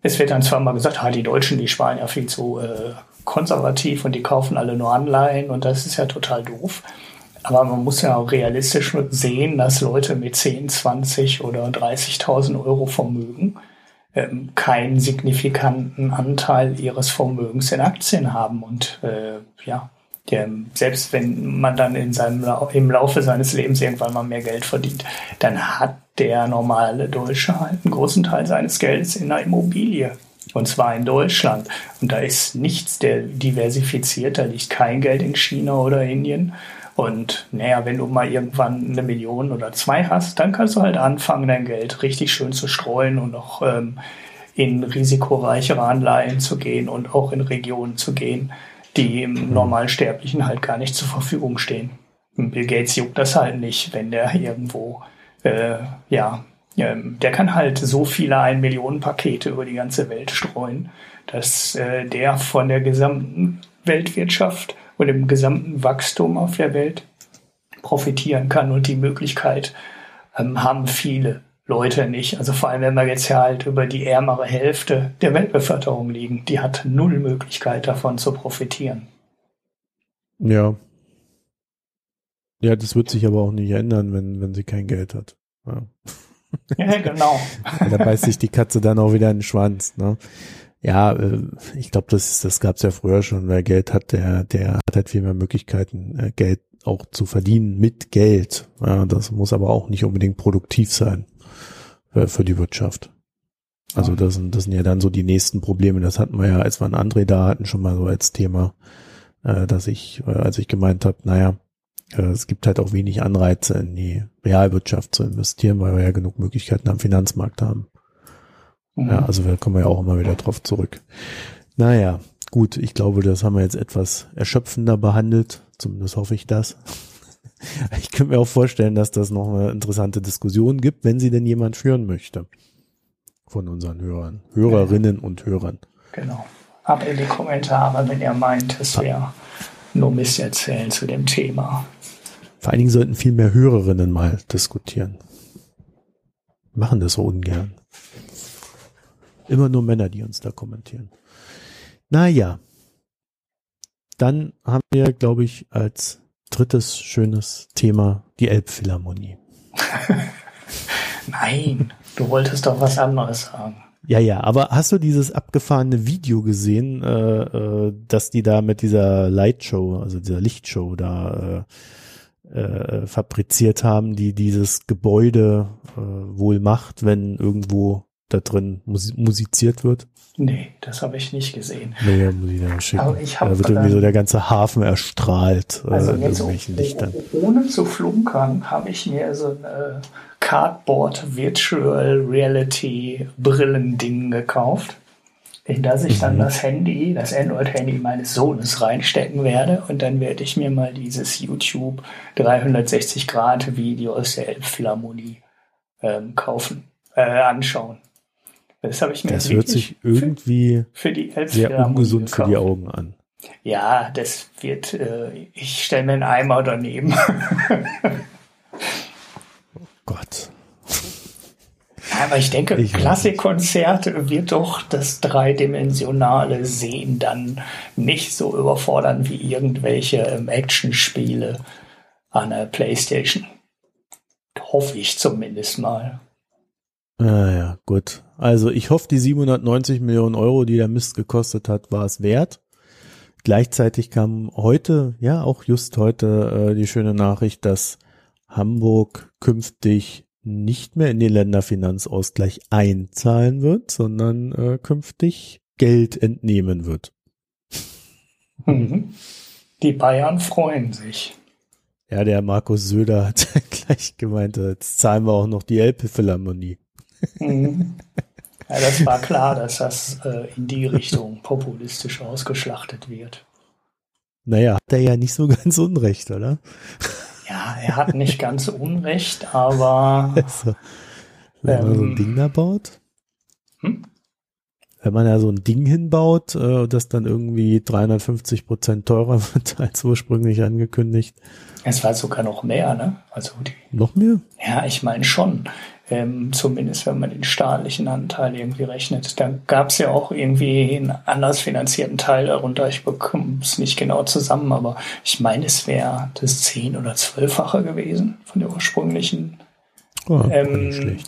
Es wird dann zwar mal gesagt, ah, die Deutschen, die sparen ja viel zu äh, konservativ und die kaufen alle nur Anleihen und das ist ja total doof. Aber man muss ja auch realistisch sehen, dass Leute mit 10, 20 oder 30.000 Euro Vermögen ähm, keinen signifikanten Anteil ihres Vermögens in Aktien haben. Und äh, ja, der, selbst wenn man dann in seinem, im Laufe seines Lebens irgendwann mal mehr Geld verdient, dann hat der normale Deutsche halt einen großen Teil seines Geldes in einer Immobilie. Und zwar in Deutschland. Und da ist nichts der diversifiziert, da liegt kein Geld in China oder Indien. Und naja, wenn du mal irgendwann eine Million oder zwei hast, dann kannst du halt anfangen, dein Geld richtig schön zu streuen und auch ähm, in risikoreichere Anleihen zu gehen und auch in Regionen zu gehen, die im mhm. normalen Sterblichen halt gar nicht zur Verfügung stehen. Bill Gates juckt das halt nicht, wenn der irgendwo, äh, ja, ähm, der kann halt so viele Ein-Millionen-Pakete über die ganze Welt streuen, dass äh, der von der gesamten Weltwirtschaft und dem gesamten Wachstum auf der Welt profitieren kann und die Möglichkeit ähm, haben viele Leute nicht. Also vor allem, wenn wir jetzt ja halt über die ärmere Hälfte der Weltbevölkerung liegen, die hat null Möglichkeit davon zu profitieren. Ja. Ja, das wird sich aber auch nicht ändern, wenn, wenn sie kein Geld hat. Ja, ja genau. da beißt sich die Katze dann auch wieder in den Schwanz. Ne? Ja, äh, ich glaube, das, das gab es ja früher schon. Wer Geld hat, der, der hat halt viel mehr Möglichkeiten, äh, Geld auch zu verdienen mit Geld. Ja, das muss aber auch nicht unbedingt produktiv sein für, für die Wirtschaft. Also das sind, das sind ja dann so die nächsten Probleme. Das hatten wir ja, als wir einen André da hatten, schon mal so als Thema, äh, dass ich, als ich gemeint habe, naja, es gibt halt auch wenig Anreize in die Realwirtschaft zu investieren, weil wir ja genug Möglichkeiten am Finanzmarkt haben. Mhm. Ja, also da kommen wir ja auch immer wieder drauf zurück. Naja, gut, ich glaube, das haben wir jetzt etwas erschöpfender behandelt. Zumindest hoffe ich das. Ich könnte mir auch vorstellen, dass das noch eine interessante Diskussion gibt, wenn sie denn jemand führen möchte. Von unseren Hörern, Hörerinnen und Hörern. Genau. Ab in die Kommentare, wenn ihr meint, es wäre nur Mist erzählen zu dem Thema. Vor allen Dingen sollten viel mehr Hörerinnen mal diskutieren. Machen das so ungern. Immer nur Männer, die uns da kommentieren. Naja. Dann haben wir, glaube ich, als drittes schönes Thema die Elbphilharmonie. Nein, du wolltest doch was anderes sagen. Ja, ja, aber hast du dieses abgefahrene Video gesehen, äh, äh, dass die da mit dieser Lightshow, also dieser Lichtshow da äh, äh, fabriziert haben, die dieses Gebäude äh, wohl macht, wenn irgendwo da drin musiziert wird? Nee, das habe ich nicht gesehen. Nee, muss ich dann schicken. Aber ich hab, da wird irgendwie so der ganze Hafen erstrahlt äh, also äh, irgendwelchen Lichtern. Ohne zu flunkern habe ich mir so ein äh, Cardboard Virtual Reality Brillending gekauft, in das ich mhm. dann das Handy, das Android-Handy meines Sohnes reinstecken werde und dann werde ich mir mal dieses YouTube 360 Grad Video aus der Elbphilharmonie ähm, kaufen, äh, anschauen. Das habe ich mir Das hört sich irgendwie für, für die sehr ungesund gekauft. für die Augen an. Ja, das wird, äh, ich stelle mir einen Eimer daneben. oh Gott. aber ich denke, ich Klassikkonzert wird doch das dreidimensionale Sehen dann nicht so überfordern wie irgendwelche ähm, Actionspiele an der Playstation. Hoffe ich zumindest mal. Ah ja, gut. Also ich hoffe, die 790 Millionen Euro, die der Mist gekostet hat, war es wert. Gleichzeitig kam heute, ja auch just heute, äh, die schöne Nachricht, dass Hamburg künftig nicht mehr in den Länderfinanzausgleich einzahlen wird, sondern äh, künftig Geld entnehmen wird. Mhm. Die Bayern freuen sich. Ja, der Markus Söder hat gleich gemeint, jetzt zahlen wir auch noch die Elbphilharmonie. Mhm. Ja, das war klar, dass das äh, in die Richtung populistisch ausgeschlachtet wird. Naja, hat er ja nicht so ganz unrecht, oder? Ja, er hat nicht ganz unrecht, aber. Also, wenn ähm, man so ein ähm, Ding da baut? Hm? Wenn man ja so ein Ding hinbaut, äh, das dann irgendwie 350 Prozent teurer wird als ursprünglich angekündigt. Es war sogar noch mehr, ne? Also die, noch mehr? Ja, ich meine schon ähm, zumindest wenn man den staatlichen Anteil irgendwie rechnet. Da gab es ja auch irgendwie einen anders finanzierten Teil darunter. Ich bekomme es nicht genau zusammen, aber ich meine, es wäre das zehn- oder zwölffache gewesen von der ursprünglichen oh, ähm,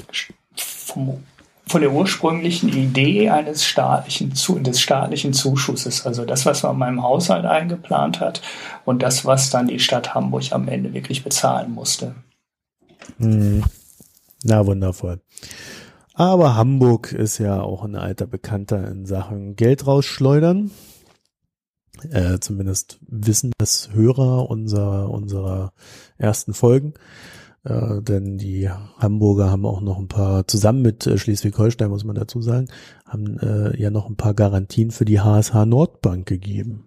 vom, von der ursprünglichen Idee eines staatlichen, des staatlichen Zuschusses. Also das, was man in meinem Haushalt eingeplant hat und das, was dann die Stadt Hamburg am Ende wirklich bezahlen musste. Mhm. Na, wundervoll. Aber Hamburg ist ja auch ein alter Bekannter in Sachen Geld rausschleudern. Äh, zumindest wissen das Hörer unserer, unserer ersten Folgen. Äh, denn die Hamburger haben auch noch ein paar, zusammen mit äh, Schleswig-Holstein muss man dazu sagen, haben äh, ja noch ein paar Garantien für die HSH Nordbank gegeben.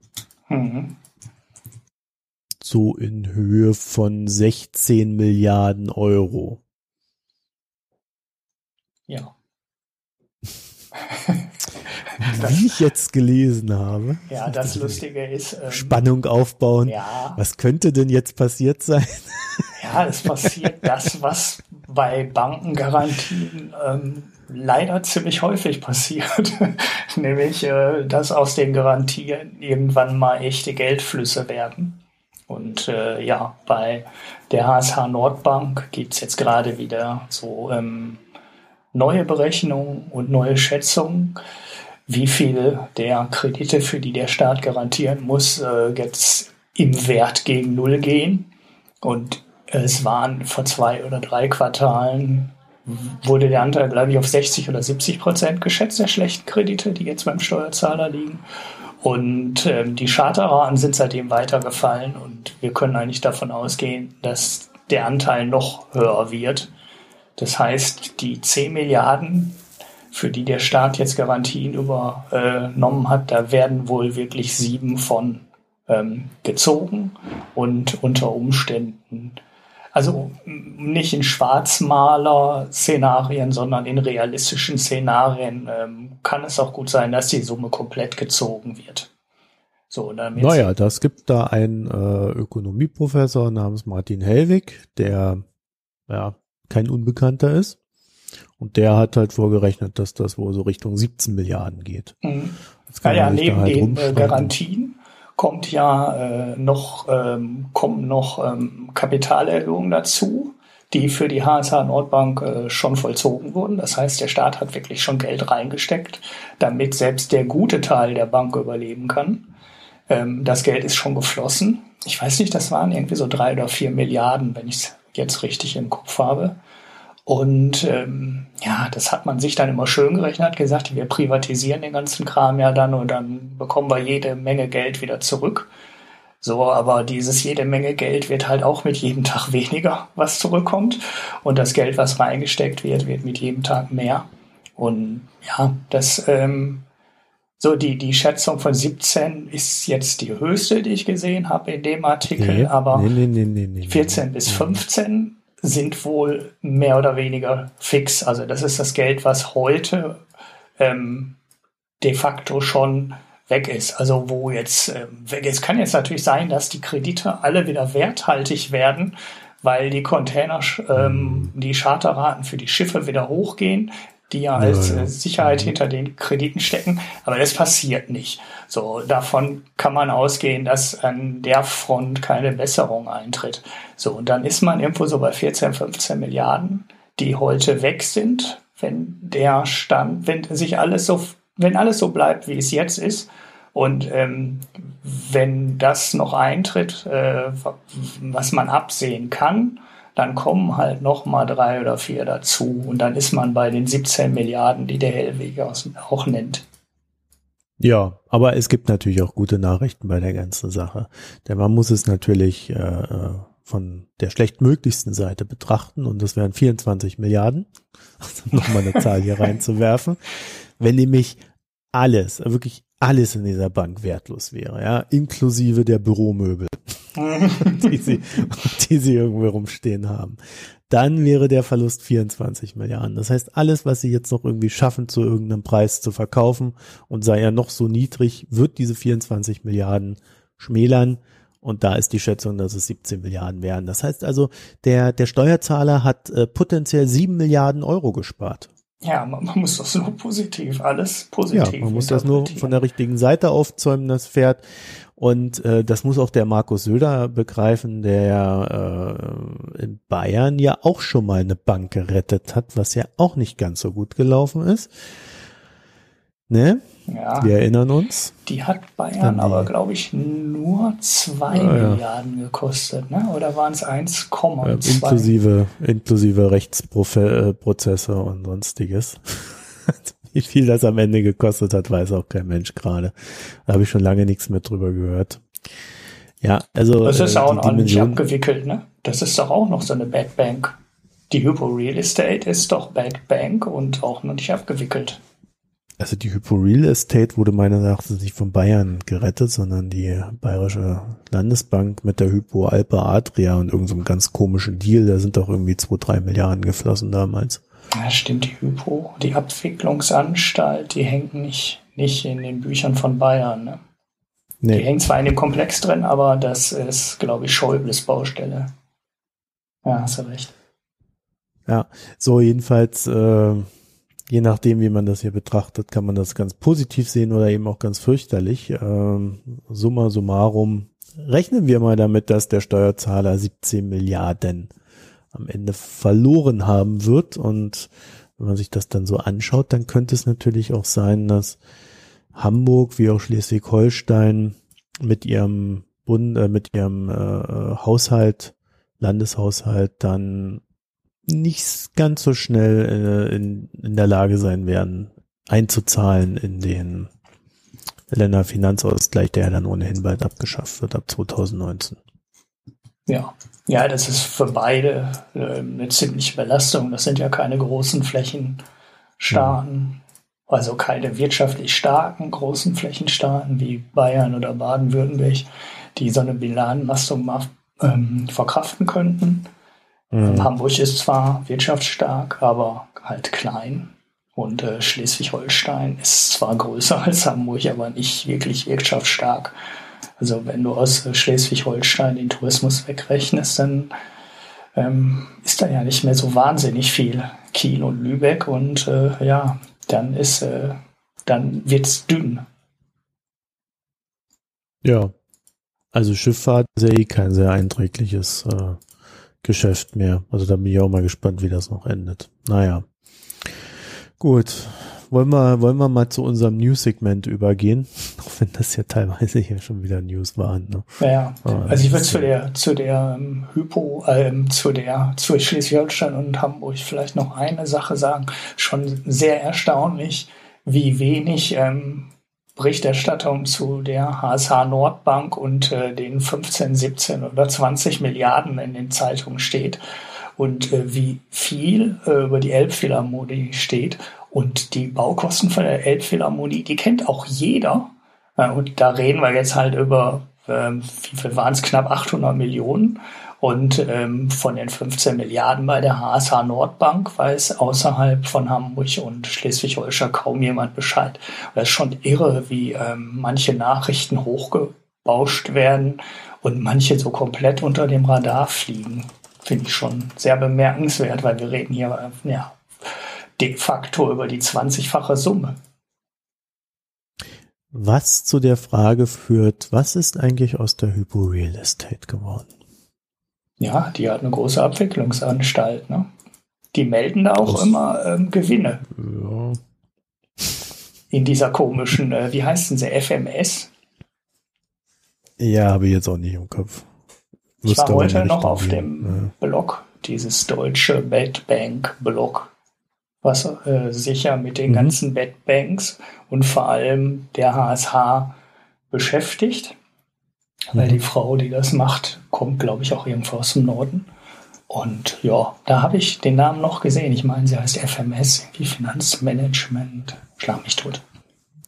Mhm. So in Höhe von 16 Milliarden Euro. Ja. Wie ich jetzt gelesen habe. Ja, das Lustige ist. Ähm, Spannung aufbauen. Ja. Was könnte denn jetzt passiert sein? Ja, es passiert das, was bei Bankengarantien ähm, leider ziemlich häufig passiert. Nämlich, äh, dass aus den Garantien irgendwann mal echte Geldflüsse werden. Und äh, ja, bei der HSH Nordbank gibt es jetzt gerade wieder so ähm, neue Berechnungen und neue Schätzungen, wie viel der Kredite, für die der Staat garantieren muss, äh, jetzt im Wert gegen Null gehen. Und es waren vor zwei oder drei Quartalen wurde der Anteil, glaube ich, auf 60 oder 70 Prozent geschätzt, der schlechten Kredite, die jetzt beim Steuerzahler liegen. Und ähm, die Charterraten sind seitdem weitergefallen und wir können eigentlich davon ausgehen, dass der Anteil noch höher wird. Das heißt, die 10 Milliarden, für die der Staat jetzt Garantien übernommen hat, da werden wohl wirklich sieben von ähm, gezogen und unter Umständen, also nicht in Schwarzmaler-Szenarien, sondern in realistischen Szenarien ähm, kann es auch gut sein, dass die Summe komplett gezogen wird. So, naja, das gibt da einen äh, Ökonomieprofessor namens Martin Hellwig, der ja kein Unbekannter ist. Und der hat halt vorgerechnet, dass das wohl so Richtung 17 Milliarden geht. Mhm. Naja, neben halt den äh, Garantien kommt ja äh, noch, ähm, kommen noch ähm, Kapitalerhöhungen dazu, die für die HSH Nordbank äh, schon vollzogen wurden. Das heißt, der Staat hat wirklich schon Geld reingesteckt, damit selbst der gute Teil der Bank überleben kann. Ähm, das Geld ist schon geflossen. Ich weiß nicht, das waren irgendwie so drei oder vier Milliarden, wenn ich es jetzt richtig im Kopf habe. Und ähm, ja, das hat man sich dann immer schön gerechnet, gesagt, wir privatisieren den ganzen Kram ja dann und dann bekommen wir jede Menge Geld wieder zurück. So, aber dieses jede Menge Geld wird halt auch mit jedem Tag weniger, was zurückkommt. Und das Geld, was reingesteckt wird, wird mit jedem Tag mehr. Und ja, das, ähm, so die, die Schätzung von 17 ist jetzt die höchste, die ich gesehen habe in dem Artikel, nee, aber nee, nee, 14 bis 15 sind wohl mehr oder weniger fix. Also das ist das Geld, was heute ähm, de facto schon weg ist. Also wo jetzt ähm, weg ist. Kann jetzt natürlich sein, dass die Kredite alle wieder werthaltig werden, weil die Container, ähm, die Charterraten für die Schiffe wieder hochgehen die ja als ja, ja. Sicherheit mhm. hinter den Krediten stecken. Aber das passiert nicht. So, davon kann man ausgehen, dass an der Front keine Besserung eintritt. So, und dann ist man irgendwo so bei 14, 15 Milliarden, die heute weg sind, wenn der Stand, wenn sich alles so, wenn alles so bleibt, wie es jetzt ist. Und ähm, wenn das noch eintritt, äh, was man absehen kann, dann kommen halt noch mal drei oder vier dazu und dann ist man bei den 17 Milliarden, die der Hellweg auch nennt. Ja, aber es gibt natürlich auch gute Nachrichten bei der ganzen Sache. Denn man muss es natürlich äh, von der schlechtmöglichsten Seite betrachten und das wären 24 Milliarden, also nochmal eine Zahl hier reinzuwerfen. Wenn nämlich alles, wirklich alles in dieser Bank wertlos wäre, ja, inklusive der Büromöbel, die, sie, die sie irgendwo rumstehen haben. Dann wäre der Verlust 24 Milliarden. Das heißt, alles, was sie jetzt noch irgendwie schaffen, zu irgendeinem Preis zu verkaufen und sei er noch so niedrig, wird diese 24 Milliarden schmälern. Und da ist die Schätzung, dass es 17 Milliarden wären. Das heißt also, der, der Steuerzahler hat äh, potenziell 7 Milliarden Euro gespart. Ja, man, man, muss das nur positiv, alles positiv. Ja, man muss das nur von der richtigen Seite aufzäumen, das Pferd. Und äh, das muss auch der Markus Söder begreifen, der äh, in Bayern ja auch schon mal eine Bank gerettet hat, was ja auch nicht ganz so gut gelaufen ist. Ne? Ja. Wir erinnern uns. Die hat Bayern aber, glaube ich, nur zwei ah, Milliarden gekostet, ne? Oder waren es 1,2? Äh, inklusive, inklusive Rechtsprozesse und sonstiges. Wie viel das am Ende gekostet hat, weiß auch kein Mensch gerade. Da habe ich schon lange nichts mehr drüber gehört. Ja, also. Das ist äh, auch noch nicht abgewickelt, ne? Das ist doch auch noch so eine Bad Bank. Die Hypo Real Estate ist doch Bad Bank und auch noch nicht abgewickelt. Also die Hypo Real Estate wurde meines Erachtens nicht von Bayern gerettet, sondern die Bayerische Landesbank mit der Hypo Alpe Adria und irgendeinem so ganz komischen Deal. Da sind doch irgendwie zwei, drei Milliarden geflossen damals. Ja, stimmt, die Hypo, die Abwicklungsanstalt, die hängt nicht, nicht in den Büchern von Bayern. Ne? Nee. Die hängt zwar in dem Komplex drin, aber das ist, glaube ich, Schäubles Baustelle. Ja, hast du recht. Ja, so jedenfalls, äh, je nachdem, wie man das hier betrachtet, kann man das ganz positiv sehen oder eben auch ganz fürchterlich. Ähm, summa summarum rechnen wir mal damit, dass der Steuerzahler 17 Milliarden am Ende verloren haben wird. Und wenn man sich das dann so anschaut, dann könnte es natürlich auch sein, dass Hamburg wie auch Schleswig-Holstein mit ihrem Bund, äh, mit ihrem äh, Haushalt, Landeshaushalt dann nicht ganz so schnell äh, in, in der Lage sein werden, einzuzahlen in den Länderfinanzausgleich, der dann ohnehin bald abgeschafft wird ab 2019. Ja, ja, das ist für beide äh, eine ziemliche Belastung. Das sind ja keine großen Flächenstaaten, mhm. also keine wirtschaftlich starken großen Flächenstaaten wie Bayern oder Baden-Württemberg, die so eine Bilanzbelastung mal ähm, verkraften könnten. Mhm. Hamburg ist zwar wirtschaftsstark, aber halt klein. Und äh, Schleswig-Holstein ist zwar größer als Hamburg, aber nicht wirklich wirtschaftsstark. Also wenn du aus äh, Schleswig-Holstein den Tourismus wegrechnest, dann ähm, ist da ja nicht mehr so wahnsinnig viel. Kiel und Lübeck und äh, ja, dann ist, äh, dann wird's dünn. Ja, also Schifffahrt ist ja eh kein sehr einträgliches äh, Geschäft mehr. Also da bin ich auch mal gespannt, wie das noch endet. Naja. Gut. Wollen wir, wollen wir mal zu unserem News-Segment übergehen? Auch wenn das ja teilweise hier schon wieder News waren. Ne? Ja, ah, also ich würde zu der, zu der ähm, Hypo, ähm, zu der, zu Schleswig-Holstein und Hamburg vielleicht noch eine Sache sagen. Schon sehr erstaunlich, wie wenig ähm, Berichterstattung zu der HSH Nordbank und äh, den 15, 17 oder 20 Milliarden in den Zeitungen steht und äh, wie viel äh, über die Elbphilharmonie steht. Und die Baukosten von der Elbphilharmonie, die kennt auch jeder. Äh, und da reden wir jetzt halt über, ähm, wie viel waren es, knapp 800 Millionen. Und ähm, von den 15 Milliarden bei der HSH Nordbank weiß außerhalb von Hamburg und Schleswig-Holstein kaum jemand Bescheid. Das ist schon irre, wie ähm, manche Nachrichten hochgebauscht werden und manche so komplett unter dem Radar fliegen. Finde ich schon sehr bemerkenswert, weil wir reden hier ja, de facto über die 20-fache Summe. Was zu der Frage führt, was ist eigentlich aus der Hypo Real Estate geworden? Ja, die hat eine große Abwicklungsanstalt. Ne? Die melden da auch das, immer ähm, Gewinne. Ja. In dieser komischen, äh, wie heißt denn sie, FMS? Ja, habe ich jetzt auch nicht im Kopf. Ich war heute noch auf dem ja. Blog, dieses deutsche Bad Bank Blog, was äh, sich mit den mhm. ganzen Bad Banks und vor allem der HSH beschäftigt. Weil mhm. die Frau, die das macht, kommt, glaube ich, auch irgendwo aus dem Norden. Und ja, da habe ich den Namen noch gesehen. Ich meine, sie heißt FMS, wie Finanzmanagement. Schlag mich tot.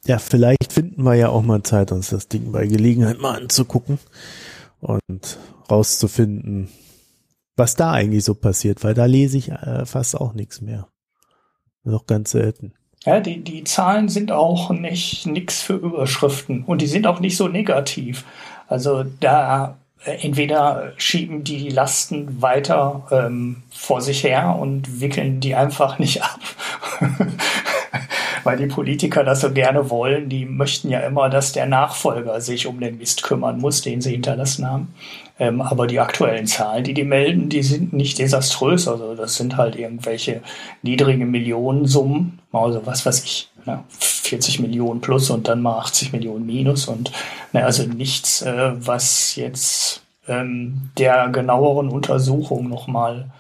Ja, vielleicht finden wir ja auch mal Zeit, uns das Ding bei Gelegenheit mal anzugucken und rauszufinden, was da eigentlich so passiert, weil da lese ich äh, fast auch nichts mehr. Noch ganz selten. Ja, die, die Zahlen sind auch nicht nix für Überschriften und die sind auch nicht so negativ. Also da äh, entweder schieben die Lasten weiter ähm, vor sich her und wickeln die einfach nicht ab, weil die Politiker das so gerne wollen. Die möchten ja immer, dass der Nachfolger sich um den Mist kümmern muss, den sie hinterlassen haben. Ähm, aber die aktuellen Zahlen, die die melden, die sind nicht desaströs. Also das sind halt irgendwelche niedrigen Millionensummen, also was weiß ich, ja, 40 Millionen plus und dann mal 80 Millionen minus und na, also nichts, äh, was jetzt ähm, der genaueren Untersuchung nochmal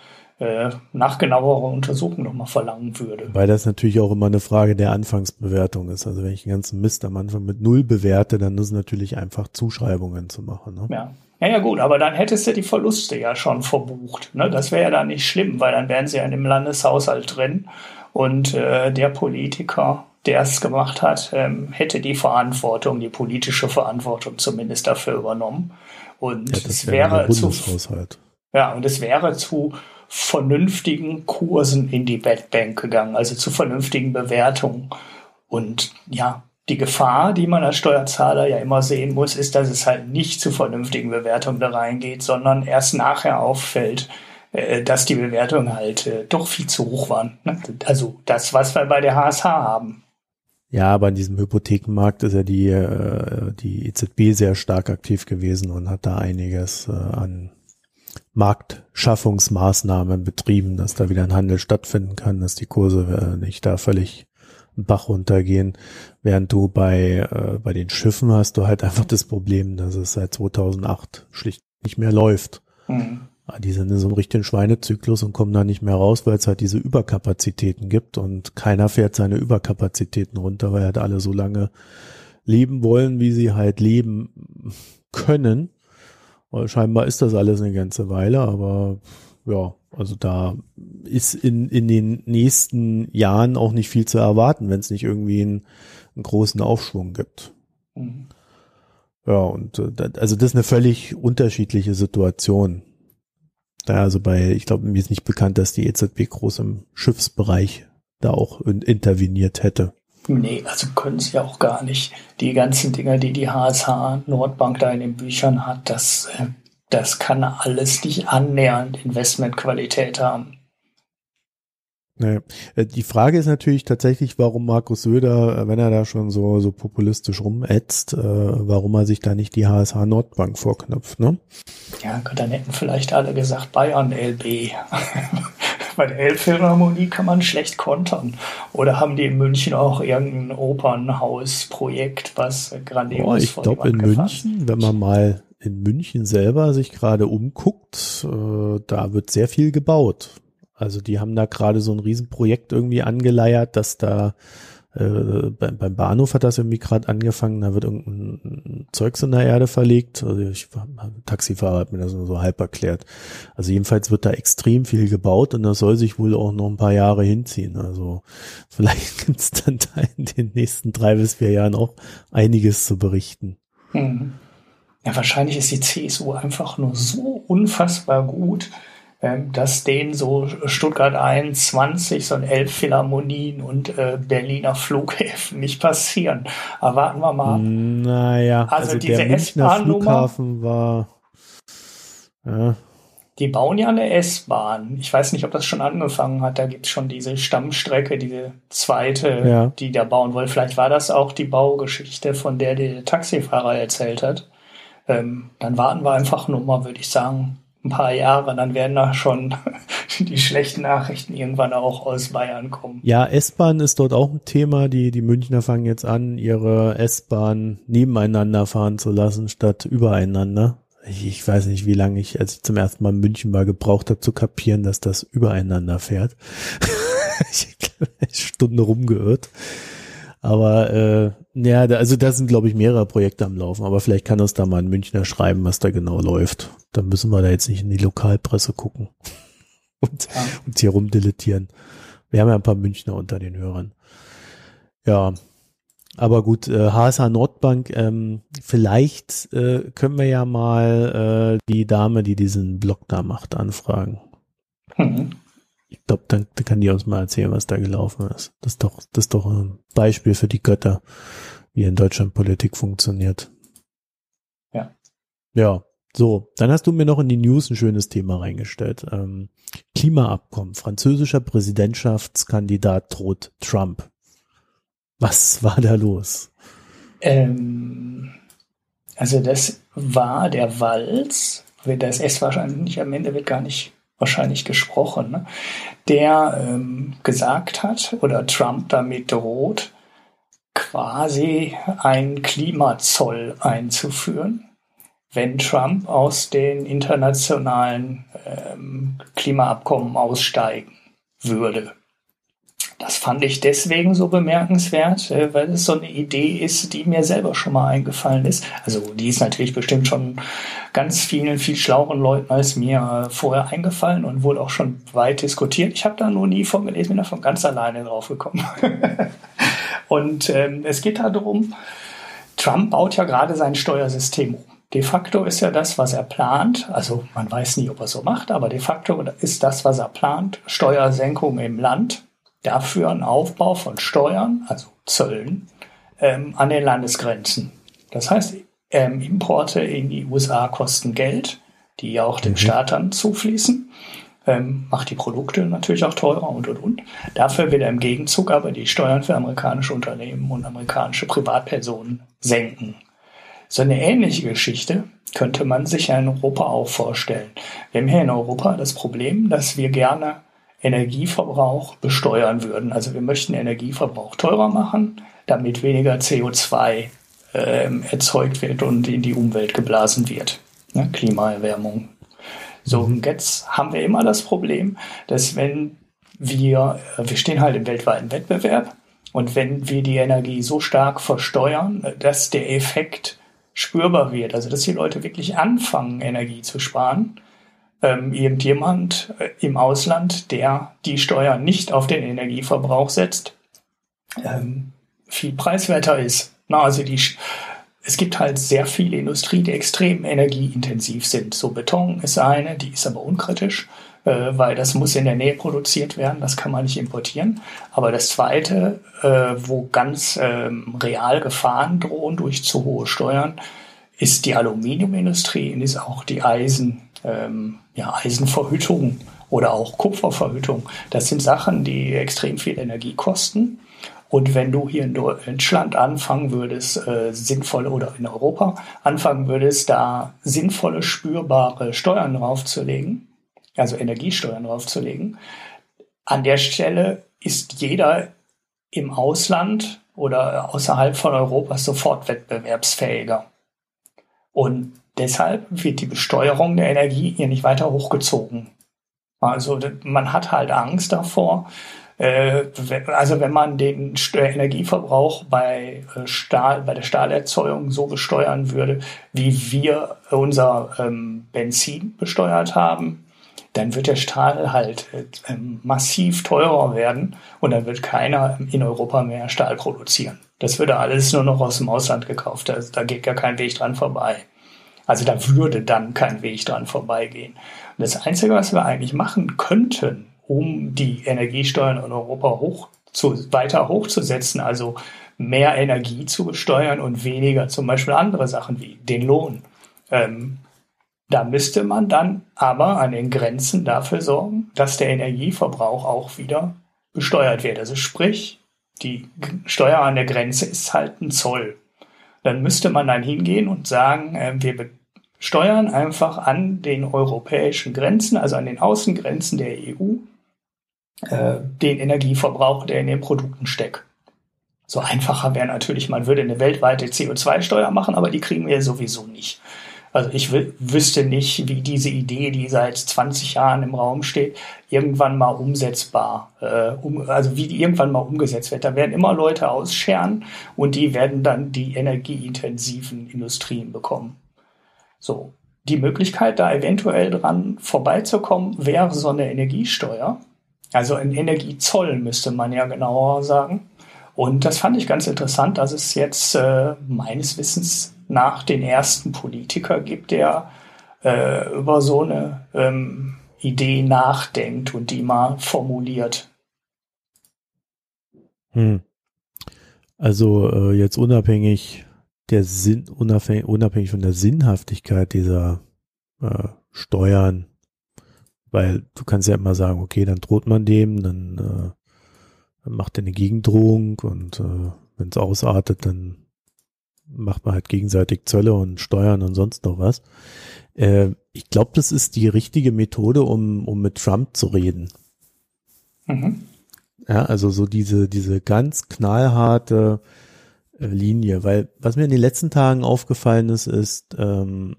äh, nach genauerer Untersuchung nochmal verlangen würde. Weil das natürlich auch immer eine Frage der Anfangsbewertung ist. Also wenn ich den ganzen Mist am Anfang mit null bewerte, dann ist es natürlich einfach Zuschreibungen zu machen. Ne? Ja. Ja, ja, gut, aber dann hättest du die Verluste ja schon verbucht. Ne? Das wäre ja dann nicht schlimm, weil dann wären sie ja in dem Landeshaushalt drin und äh, der Politiker, der es gemacht hat, ähm, hätte die Verantwortung, die politische Verantwortung zumindest dafür übernommen. Und ja, es wäre zu, ja, und es wäre zu vernünftigen Kursen in die Bettbank gegangen, also zu vernünftigen Bewertungen. Und ja, die Gefahr, die man als Steuerzahler ja immer sehen muss, ist, dass es halt nicht zu vernünftigen Bewertungen da reingeht, sondern erst nachher auffällt, äh, dass die Bewertungen halt äh, doch viel zu hoch waren. Ne? Also das, was wir bei der HSH haben. Ja, aber in diesem Hypothekenmarkt ist ja die, äh, die EZB sehr stark aktiv gewesen und hat da einiges an Marktschaffungsmaßnahmen betrieben, dass da wieder ein Handel stattfinden kann, dass die Kurse äh, nicht da völlig Bach runtergehen, während du bei, äh, bei den Schiffen hast du halt einfach das Problem, dass es seit 2008 schlicht nicht mehr läuft. Mhm. Ah, die sind in so einem richtigen Schweinezyklus und kommen da nicht mehr raus, weil es halt diese Überkapazitäten gibt und keiner fährt seine Überkapazitäten runter, weil halt alle so lange leben wollen, wie sie halt leben können. Scheinbar ist das alles eine ganze Weile, aber ja, also da ist in, in den nächsten Jahren auch nicht viel zu erwarten, wenn es nicht irgendwie einen, einen, großen Aufschwung gibt. Mhm. Ja, und äh, also das ist eine völlig unterschiedliche Situation. Da also bei, ich glaube, mir ist nicht bekannt, dass die EZB groß im Schiffsbereich da auch interveniert hätte. Nee, also können sie auch gar nicht. Die ganzen Dinger, die die HSH Nordbank da in den Büchern hat, das, äh, das kann alles nicht annähernd Investmentqualität haben. Nee. Äh, die Frage ist natürlich tatsächlich, warum Markus Söder, äh, wenn er da schon so, so populistisch rumätzt, warum er sich da nicht die HSH Nordbank vorknöpft, ne? Ja, dann hätten vielleicht alle gesagt Bayern LB. bei der Elbphilharmonie kann man schlecht kontern. Oder haben die in München auch irgendein Opernhausprojekt, was grandios oh, Ich glaube in München, wenn man mal in München selber sich gerade umguckt, äh, da wird sehr viel gebaut. Also die haben da gerade so ein Riesenprojekt irgendwie angeleiert, dass da äh, beim, beim Bahnhof hat das irgendwie gerade angefangen, da wird irgendein Zeugs in der Erde verlegt. Also ich, Taxifahrer hat mir das nur so halb erklärt. Also jedenfalls wird da extrem viel gebaut und das soll sich wohl auch noch ein paar Jahre hinziehen. Also vielleicht gibt es dann da in den nächsten drei bis vier Jahren auch einiges zu berichten. Hm. Ja, wahrscheinlich ist die CSU einfach nur so unfassbar gut, dass denen so Stuttgart 21, so ein Elbphilharmonien und äh, Berliner Flughäfen nicht passieren. Aber warten wir mal. Naja, also, also diese S-Bahn-Flughafen war. Ja. Die bauen ja eine S-Bahn. Ich weiß nicht, ob das schon angefangen hat. Da gibt es schon diese Stammstrecke, diese zweite, ja. die da bauen wollen. Vielleicht war das auch die Baugeschichte, von der der Taxifahrer erzählt hat. Ähm, dann warten wir einfach nur mal, würde ich sagen, ein paar Jahre, dann werden da schon die schlechten Nachrichten irgendwann auch aus Bayern kommen. Ja, S-Bahn ist dort auch ein Thema. Die, die Münchner fangen jetzt an, ihre S-Bahn nebeneinander fahren zu lassen, statt übereinander. Ich, ich weiß nicht, wie lange ich, als ich zum ersten Mal in München war, gebraucht habe zu kapieren, dass das übereinander fährt. ich habe Stunde rumgeirrt. Aber äh, ja, also da sind, glaube ich, mehrere Projekte am Laufen. Aber vielleicht kann uns da mal ein Münchner schreiben, was da genau läuft. Dann müssen wir da jetzt nicht in die Lokalpresse gucken und ja. uns hier rumdilettieren. Wir haben ja ein paar Münchner unter den Hörern. Ja, aber gut, äh, HSH Nordbank, ähm, vielleicht äh, können wir ja mal äh, die Dame, die diesen Blog da macht, anfragen. Mhm ich glaube, dann, dann kann die uns mal erzählen, was da gelaufen ist. Das ist doch, das ist doch ein Beispiel für die Götter, wie in Deutschland Politik funktioniert. Ja. Ja. So, dann hast du mir noch in die News ein schönes Thema reingestellt. Ähm, Klimaabkommen. Französischer Präsidentschaftskandidat droht Trump. Was war da los? Ähm, also das war der Walz. Das S wahrscheinlich am Ende wird gar nicht wahrscheinlich gesprochen, ne? der ähm, gesagt hat oder Trump damit droht, quasi einen Klimazoll einzuführen, wenn Trump aus den internationalen ähm, Klimaabkommen aussteigen würde. Das fand ich deswegen so bemerkenswert, äh, weil es so eine Idee ist, die mir selber schon mal eingefallen ist. Also die ist natürlich bestimmt schon ganz vielen, viel schlaueren Leuten als mir äh, vorher eingefallen und wurde auch schon weit diskutiert. Ich habe da nur nie von gelesen, bin da von ganz alleine drauf gekommen. und ähm, es geht darum, Trump baut ja gerade sein Steuersystem um. De facto ist ja das, was er plant, also man weiß nie, ob er so macht, aber de facto ist das, was er plant, Steuersenkung im Land dafür einen Aufbau von Steuern, also Zöllen, ähm, an den Landesgrenzen. Das heißt, ähm, Importe in die USA kosten Geld, die ja auch den mhm. Staat zufließen, ähm, macht die Produkte natürlich auch teurer und und und. Dafür will er im Gegenzug aber die Steuern für amerikanische Unternehmen und amerikanische Privatpersonen senken. So eine ähnliche Geschichte könnte man sich ja in Europa auch vorstellen. Wir haben hier in Europa das Problem, dass wir gerne Energieverbrauch besteuern würden. Also wir möchten Energieverbrauch teurer machen, damit weniger CO2 ähm, erzeugt wird und in die Umwelt geblasen wird. Ne? Klimaerwärmung. So, und jetzt haben wir immer das Problem, dass wenn wir, wir stehen halt im weltweiten Wettbewerb und wenn wir die Energie so stark versteuern, dass der Effekt spürbar wird, also dass die Leute wirklich anfangen, Energie zu sparen, ähm, irgendjemand äh, im Ausland, der die Steuer nicht auf den Energieverbrauch setzt, ähm, viel preiswerter ist. Na, also die, es gibt halt sehr viele Industrie, die extrem energieintensiv sind. So Beton ist eine, die ist aber unkritisch, äh, weil das muss in der Nähe produziert werden, das kann man nicht importieren. Aber das Zweite, äh, wo ganz ähm, real Gefahren drohen durch zu hohe Steuern, ist die Aluminiumindustrie und ist auch die Eisen, ähm, ja, Eisenverhüttung oder auch Kupferverhüttung. Das sind Sachen, die extrem viel Energie kosten. Und wenn du hier in Deutschland anfangen würdest, äh, sinnvolle oder in Europa anfangen würdest, da sinnvolle, spürbare Steuern draufzulegen, also Energiesteuern draufzulegen, an der Stelle ist jeder im Ausland oder außerhalb von Europa sofort wettbewerbsfähiger. Und deshalb wird die Besteuerung der Energie hier nicht weiter hochgezogen. Also man hat halt Angst davor, also wenn man den Energieverbrauch bei äh, Stahl, bei der Stahlerzeugung so besteuern würde, wie wir unser ähm, Benzin besteuert haben, dann wird der Stahl halt äh, massiv teurer werden und dann wird keiner in Europa mehr Stahl produzieren. Das würde alles nur noch aus dem Ausland gekauft. Da, da geht gar kein Weg dran vorbei. Also da würde dann kein Weg dran vorbeigehen. Und das Einzige, was wir eigentlich machen könnten, um die Energiesteuern in Europa hoch zu, weiter hochzusetzen, also mehr Energie zu besteuern und weniger zum Beispiel andere Sachen wie den Lohn. Ähm, da müsste man dann aber an den Grenzen dafür sorgen, dass der Energieverbrauch auch wieder besteuert wird. Also sprich, die Steuer an der Grenze ist halt ein Zoll. Dann müsste man dann hingehen und sagen, äh, wir steuern einfach an den europäischen Grenzen, also an den Außengrenzen der EU, äh, den Energieverbrauch, der in den Produkten steckt. So einfacher wäre natürlich, man würde eine weltweite CO2-Steuer machen, aber die kriegen wir sowieso nicht. Also ich wüsste nicht, wie diese Idee, die seit 20 Jahren im Raum steht, irgendwann mal umsetzbar, äh, um, also wie die irgendwann mal umgesetzt wird. Da werden immer Leute ausscheren und die werden dann die energieintensiven Industrien bekommen. So. Die Möglichkeit, da eventuell dran vorbeizukommen, wäre so eine Energiesteuer. Also ein Energiezoll müsste man ja genauer sagen. Und das fand ich ganz interessant, dass es jetzt äh, meines Wissens nach den ersten Politiker gibt, der äh, über so eine ähm, Idee nachdenkt und die mal formuliert. Hm. Also äh, jetzt unabhängig der Sinn, unabhängig, unabhängig von der Sinnhaftigkeit dieser äh, Steuern, weil du kannst ja immer sagen, okay, dann droht man dem, dann, äh, dann macht er eine Gegendrohung und äh, wenn es ausartet, dann macht man halt gegenseitig Zölle und Steuern und sonst noch was. Äh, ich glaube, das ist die richtige Methode, um, um mit Trump zu reden. Mhm. Ja, also so diese, diese ganz knallharte, Linie, weil was mir in den letzten Tagen aufgefallen ist, ist, ähm,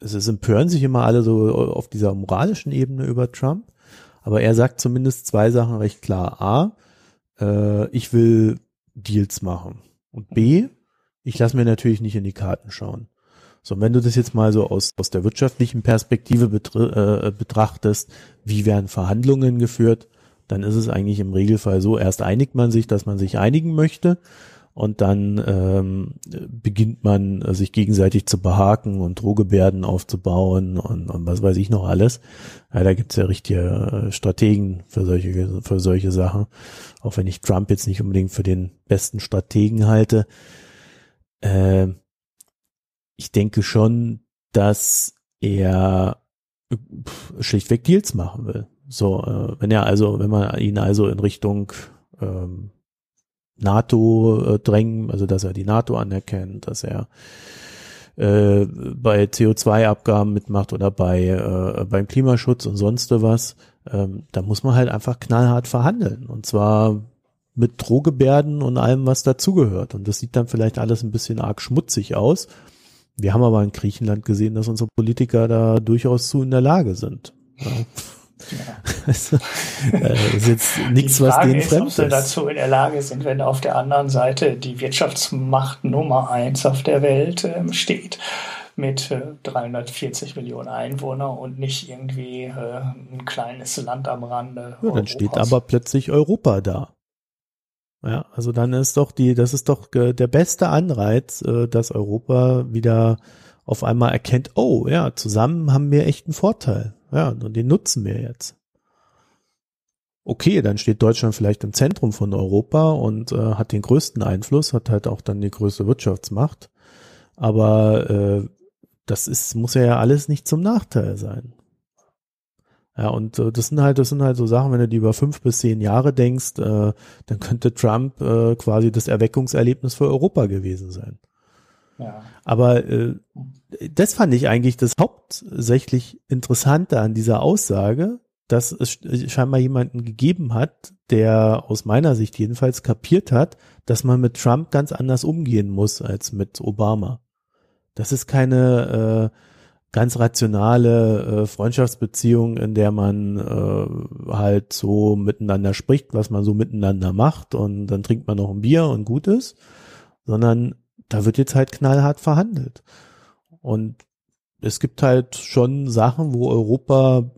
es ist empören sich immer alle so auf dieser moralischen Ebene über Trump, aber er sagt zumindest zwei Sachen recht klar. A, äh, ich will Deals machen. Und B, ich lasse mir natürlich nicht in die Karten schauen. So, wenn du das jetzt mal so aus, aus der wirtschaftlichen Perspektive äh, betrachtest, wie werden Verhandlungen geführt, dann ist es eigentlich im Regelfall so, erst einigt man sich, dass man sich einigen möchte und dann ähm, beginnt man äh, sich gegenseitig zu behaken und Drohgebärden aufzubauen und, und was weiß ich noch alles. Ja, da gibt's ja richtige äh, Strategen für solche, für solche Sachen, auch wenn ich Trump jetzt nicht unbedingt für den besten Strategen halte. Äh, ich denke schon, dass er schlichtweg Deals machen will. So, äh, wenn er also, wenn man ihn also in Richtung ähm, NATO äh, drängen, also dass er die NATO anerkennt, dass er äh, bei CO2-Abgaben mitmacht oder bei äh, beim Klimaschutz und sonst was, ähm, da muss man halt einfach knallhart verhandeln und zwar mit Drohgebärden und allem, was dazugehört. Und das sieht dann vielleicht alles ein bisschen arg schmutzig aus. Wir haben aber in Griechenland gesehen, dass unsere Politiker da durchaus zu in der Lage sind. Ja. Also, äh, das ist jetzt nichts, was denen ist, fremd ob sie dazu in der Lage sind, wenn auf der anderen Seite die Wirtschaftsmacht Nummer eins auf der Welt ähm, steht mit äh, 340 Millionen Einwohnern und nicht irgendwie äh, ein kleines Land am Rande. Ja, dann steht aber plötzlich Europa da. Ja, also dann ist doch die, das ist doch äh, der beste Anreiz, äh, dass Europa wieder auf einmal erkennt, oh ja, zusammen haben wir echt einen Vorteil. Ja, und den nutzen wir jetzt. Okay, dann steht Deutschland vielleicht im Zentrum von Europa und äh, hat den größten Einfluss, hat halt auch dann die größte Wirtschaftsmacht. Aber äh, das ist, muss ja alles nicht zum Nachteil sein. Ja, und äh, das sind halt, das sind halt so Sachen, wenn du die über fünf bis zehn Jahre denkst, äh, dann könnte Trump äh, quasi das Erweckungserlebnis für Europa gewesen sein. Aber äh, das fand ich eigentlich das hauptsächlich Interessante an dieser Aussage, dass es scheinbar jemanden gegeben hat, der aus meiner Sicht jedenfalls kapiert hat, dass man mit Trump ganz anders umgehen muss als mit Obama. Das ist keine äh, ganz rationale äh, Freundschaftsbeziehung, in der man äh, halt so miteinander spricht, was man so miteinander macht und dann trinkt man noch ein Bier und gut ist, sondern da wird jetzt halt knallhart verhandelt. Und es gibt halt schon Sachen, wo Europa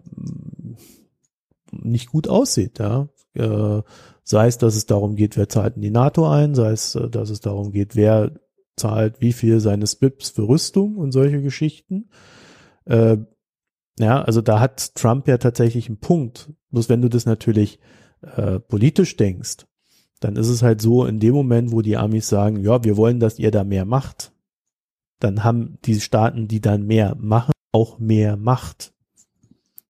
nicht gut aussieht, ja. Äh, sei es, dass es darum geht, wer zahlt in die NATO ein, sei es, äh, dass es darum geht, wer zahlt wie viel seines BIPs für Rüstung und solche Geschichten. Äh, ja, also da hat Trump ja tatsächlich einen Punkt. Bloß wenn du das natürlich äh, politisch denkst, dann ist es halt so, in dem Moment, wo die Amis sagen, ja, wir wollen, dass ihr da mehr macht, dann haben die Staaten, die dann mehr machen, auch mehr Macht.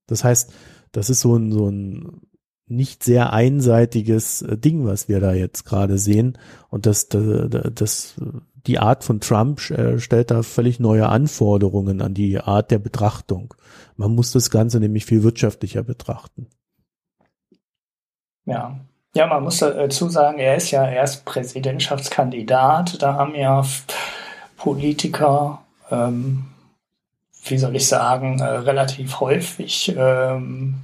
Das heißt, das ist so ein, so ein nicht sehr einseitiges äh, Ding, was wir da jetzt gerade sehen. Und das, das, die Art von Trump äh, stellt da völlig neue Anforderungen an die Art der Betrachtung. Man muss das Ganze nämlich viel wirtschaftlicher betrachten. Ja, ja, man muss dazu sagen, er ist ja erst Präsidentschaftskandidat. Da haben ja Politiker, ähm, wie soll ich sagen, äh, relativ häufig ähm,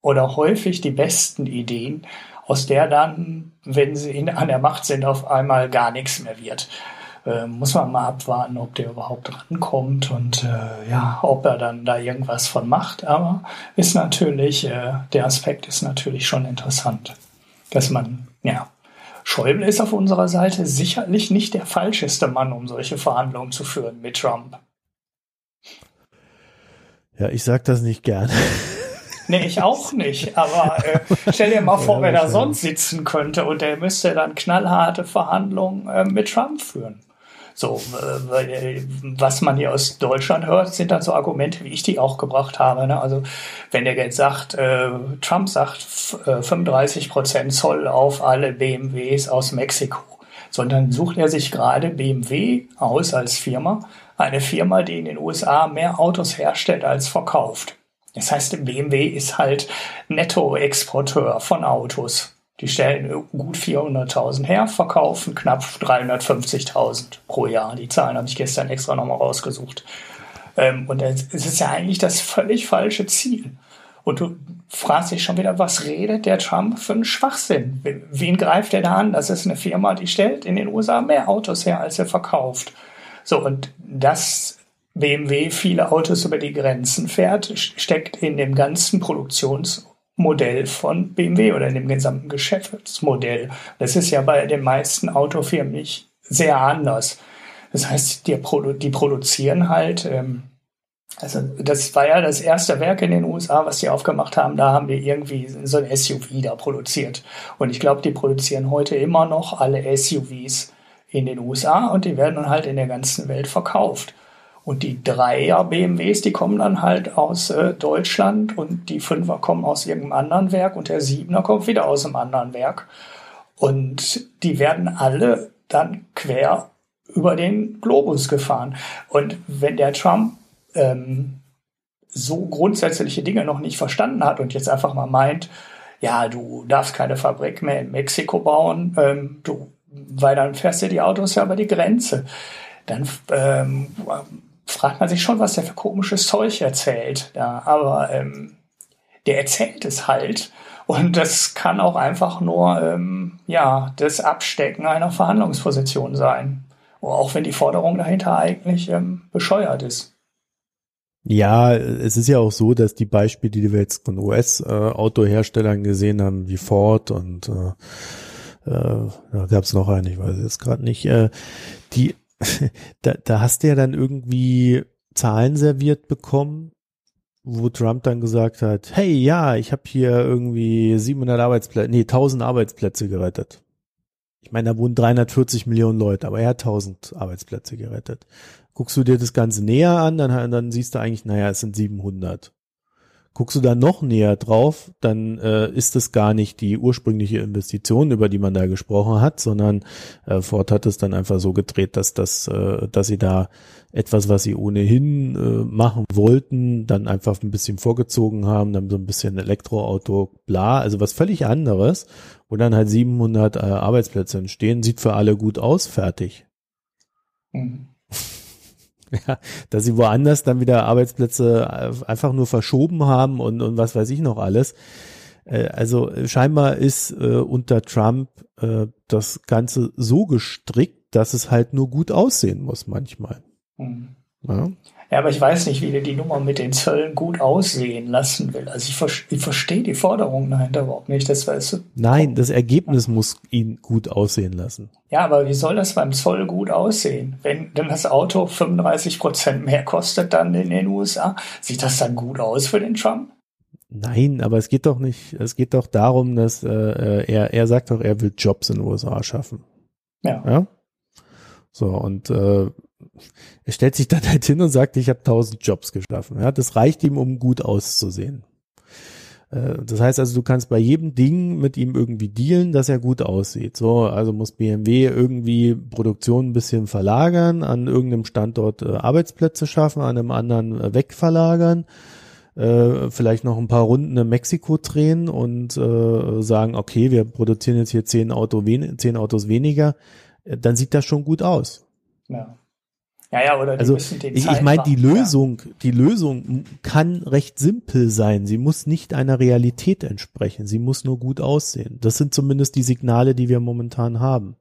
oder häufig die besten Ideen, aus der dann, wenn sie in, an der Macht sind, auf einmal gar nichts mehr wird. Äh, muss man mal abwarten, ob der überhaupt rankommt und äh, ja, ob er dann da irgendwas von macht. Aber ist natürlich, äh, der Aspekt ist natürlich schon interessant dass man, ja, Schäuble ist auf unserer Seite sicherlich nicht der falscheste Mann, um solche Verhandlungen zu führen mit Trump. Ja, ich sag das nicht gerne. Nee, ich auch nicht. Aber äh, stell dir mal vor, ja, wer da sonst sitzen könnte und der müsste dann knallharte Verhandlungen äh, mit Trump führen. So, äh, was man hier aus Deutschland hört, sind dann so Argumente, wie ich die auch gebracht habe. Ne? Also wenn der jetzt sagt, äh, Trump sagt äh, 35 Prozent Zoll auf alle BMWs aus Mexiko, sondern sucht er sich gerade BMW aus als Firma, eine Firma, die in den USA mehr Autos herstellt als verkauft. Das heißt, BMW ist halt Nettoexporteur von Autos. Die stellen gut 400.000 her, verkaufen knapp 350.000 pro Jahr. Die Zahlen habe ich gestern extra nochmal rausgesucht. Ähm, und es ist ja eigentlich das völlig falsche Ziel. Und du fragst dich schon wieder, was redet der Trump für einen Schwachsinn? Wen greift er da an? Das ist eine Firma, die stellt in den USA mehr Autos her, als er verkauft. So, und das BMW viele Autos über die Grenzen fährt, steckt in dem ganzen Produktionsmodell von BMW oder in dem gesamten Geschäftsmodell. Das ist ja bei den meisten Autofirmen nicht sehr anders. Das heißt, die, die produzieren halt ähm, also das war ja das erste Werk in den USA, was die aufgemacht haben. Da haben wir irgendwie so ein SUV da produziert. Und ich glaube, die produzieren heute immer noch alle SUVs in den USA und die werden dann halt in der ganzen Welt verkauft. Und die Dreier BMWs, die kommen dann halt aus äh, Deutschland und die Fünfer kommen aus irgendeinem anderen Werk und der Siebener kommt wieder aus einem anderen Werk. Und die werden alle dann quer über den Globus gefahren. Und wenn der Trump ähm, so grundsätzliche Dinge noch nicht verstanden hat und jetzt einfach mal meint, ja, du darfst keine Fabrik mehr in Mexiko bauen, ähm, du, weil dann fährst du die Autos ja über die Grenze. Dann ähm, fragt man sich schon, was der für komisches Zeug erzählt. Ja, aber ähm, der erzählt es halt. Und das kann auch einfach nur ähm, ja, das Abstecken einer Verhandlungsposition sein. Auch wenn die Forderung dahinter eigentlich ähm, bescheuert ist. Ja, es ist ja auch so, dass die Beispiele, die wir jetzt von US-Autoherstellern gesehen haben, wie Ford und äh, äh, da gab es noch einen, ich weiß jetzt gerade nicht, äh, die, da, da hast du ja dann irgendwie Zahlen serviert bekommen, wo Trump dann gesagt hat, hey, ja, ich habe hier irgendwie 700 Arbeitsplätze, nee, 1000 Arbeitsplätze gerettet. Ich meine, da wohnen 340 Millionen Leute, aber er hat 1000 Arbeitsplätze gerettet. Guckst du dir das Ganze näher an, dann, dann siehst du eigentlich, naja, es sind 700. Guckst du da noch näher drauf, dann äh, ist es gar nicht die ursprüngliche Investition, über die man da gesprochen hat, sondern äh, Ford hat es dann einfach so gedreht, dass das, äh, dass sie da etwas, was sie ohnehin äh, machen wollten, dann einfach ein bisschen vorgezogen haben, dann so ein bisschen Elektroauto, bla, also was völlig anderes, wo dann halt 700 äh, Arbeitsplätze entstehen, sieht für alle gut aus, fertig. Mhm. Ja, dass sie woanders dann wieder Arbeitsplätze äh, einfach nur verschoben haben und, und was weiß ich noch alles. Äh, also scheinbar ist äh, unter Trump äh, das Ganze so gestrickt, dass es halt nur gut aussehen muss manchmal. Mhm. Ja. Ja, aber ich weiß nicht, wie der die Nummer mit den Zöllen gut aussehen lassen will. Also ich, ich verstehe die Forderung dahinter überhaupt nicht. Das weißt du. Nein, das Ergebnis muss ihn gut aussehen lassen. Ja, aber wie soll das beim Zoll gut aussehen? Wenn denn das Auto 35 Prozent mehr kostet dann in den USA, sieht das dann gut aus für den Trump? Nein, aber es geht doch nicht, es geht doch darum, dass äh, äh er, er sagt doch, er will Jobs in den USA schaffen. Ja. ja? So, und äh, er stellt sich dann halt hin und sagt, ich habe tausend Jobs geschaffen. Ja, das reicht ihm, um gut auszusehen. Äh, das heißt also, du kannst bei jedem Ding mit ihm irgendwie dealen, dass er gut aussieht. So, also muss BMW irgendwie Produktion ein bisschen verlagern, an irgendeinem Standort äh, Arbeitsplätze schaffen, an einem anderen äh, wegverlagern, vielleicht noch ein paar Runden in Mexiko drehen und sagen, okay, wir produzieren jetzt hier zehn, Auto zehn Autos weniger, dann sieht das schon gut aus. Ja. Ja, ja, oder also ich, ich meine, die Lösung, ja. die Lösung kann recht simpel sein. Sie muss nicht einer Realität entsprechen. Sie muss nur gut aussehen. Das sind zumindest die Signale, die wir momentan haben.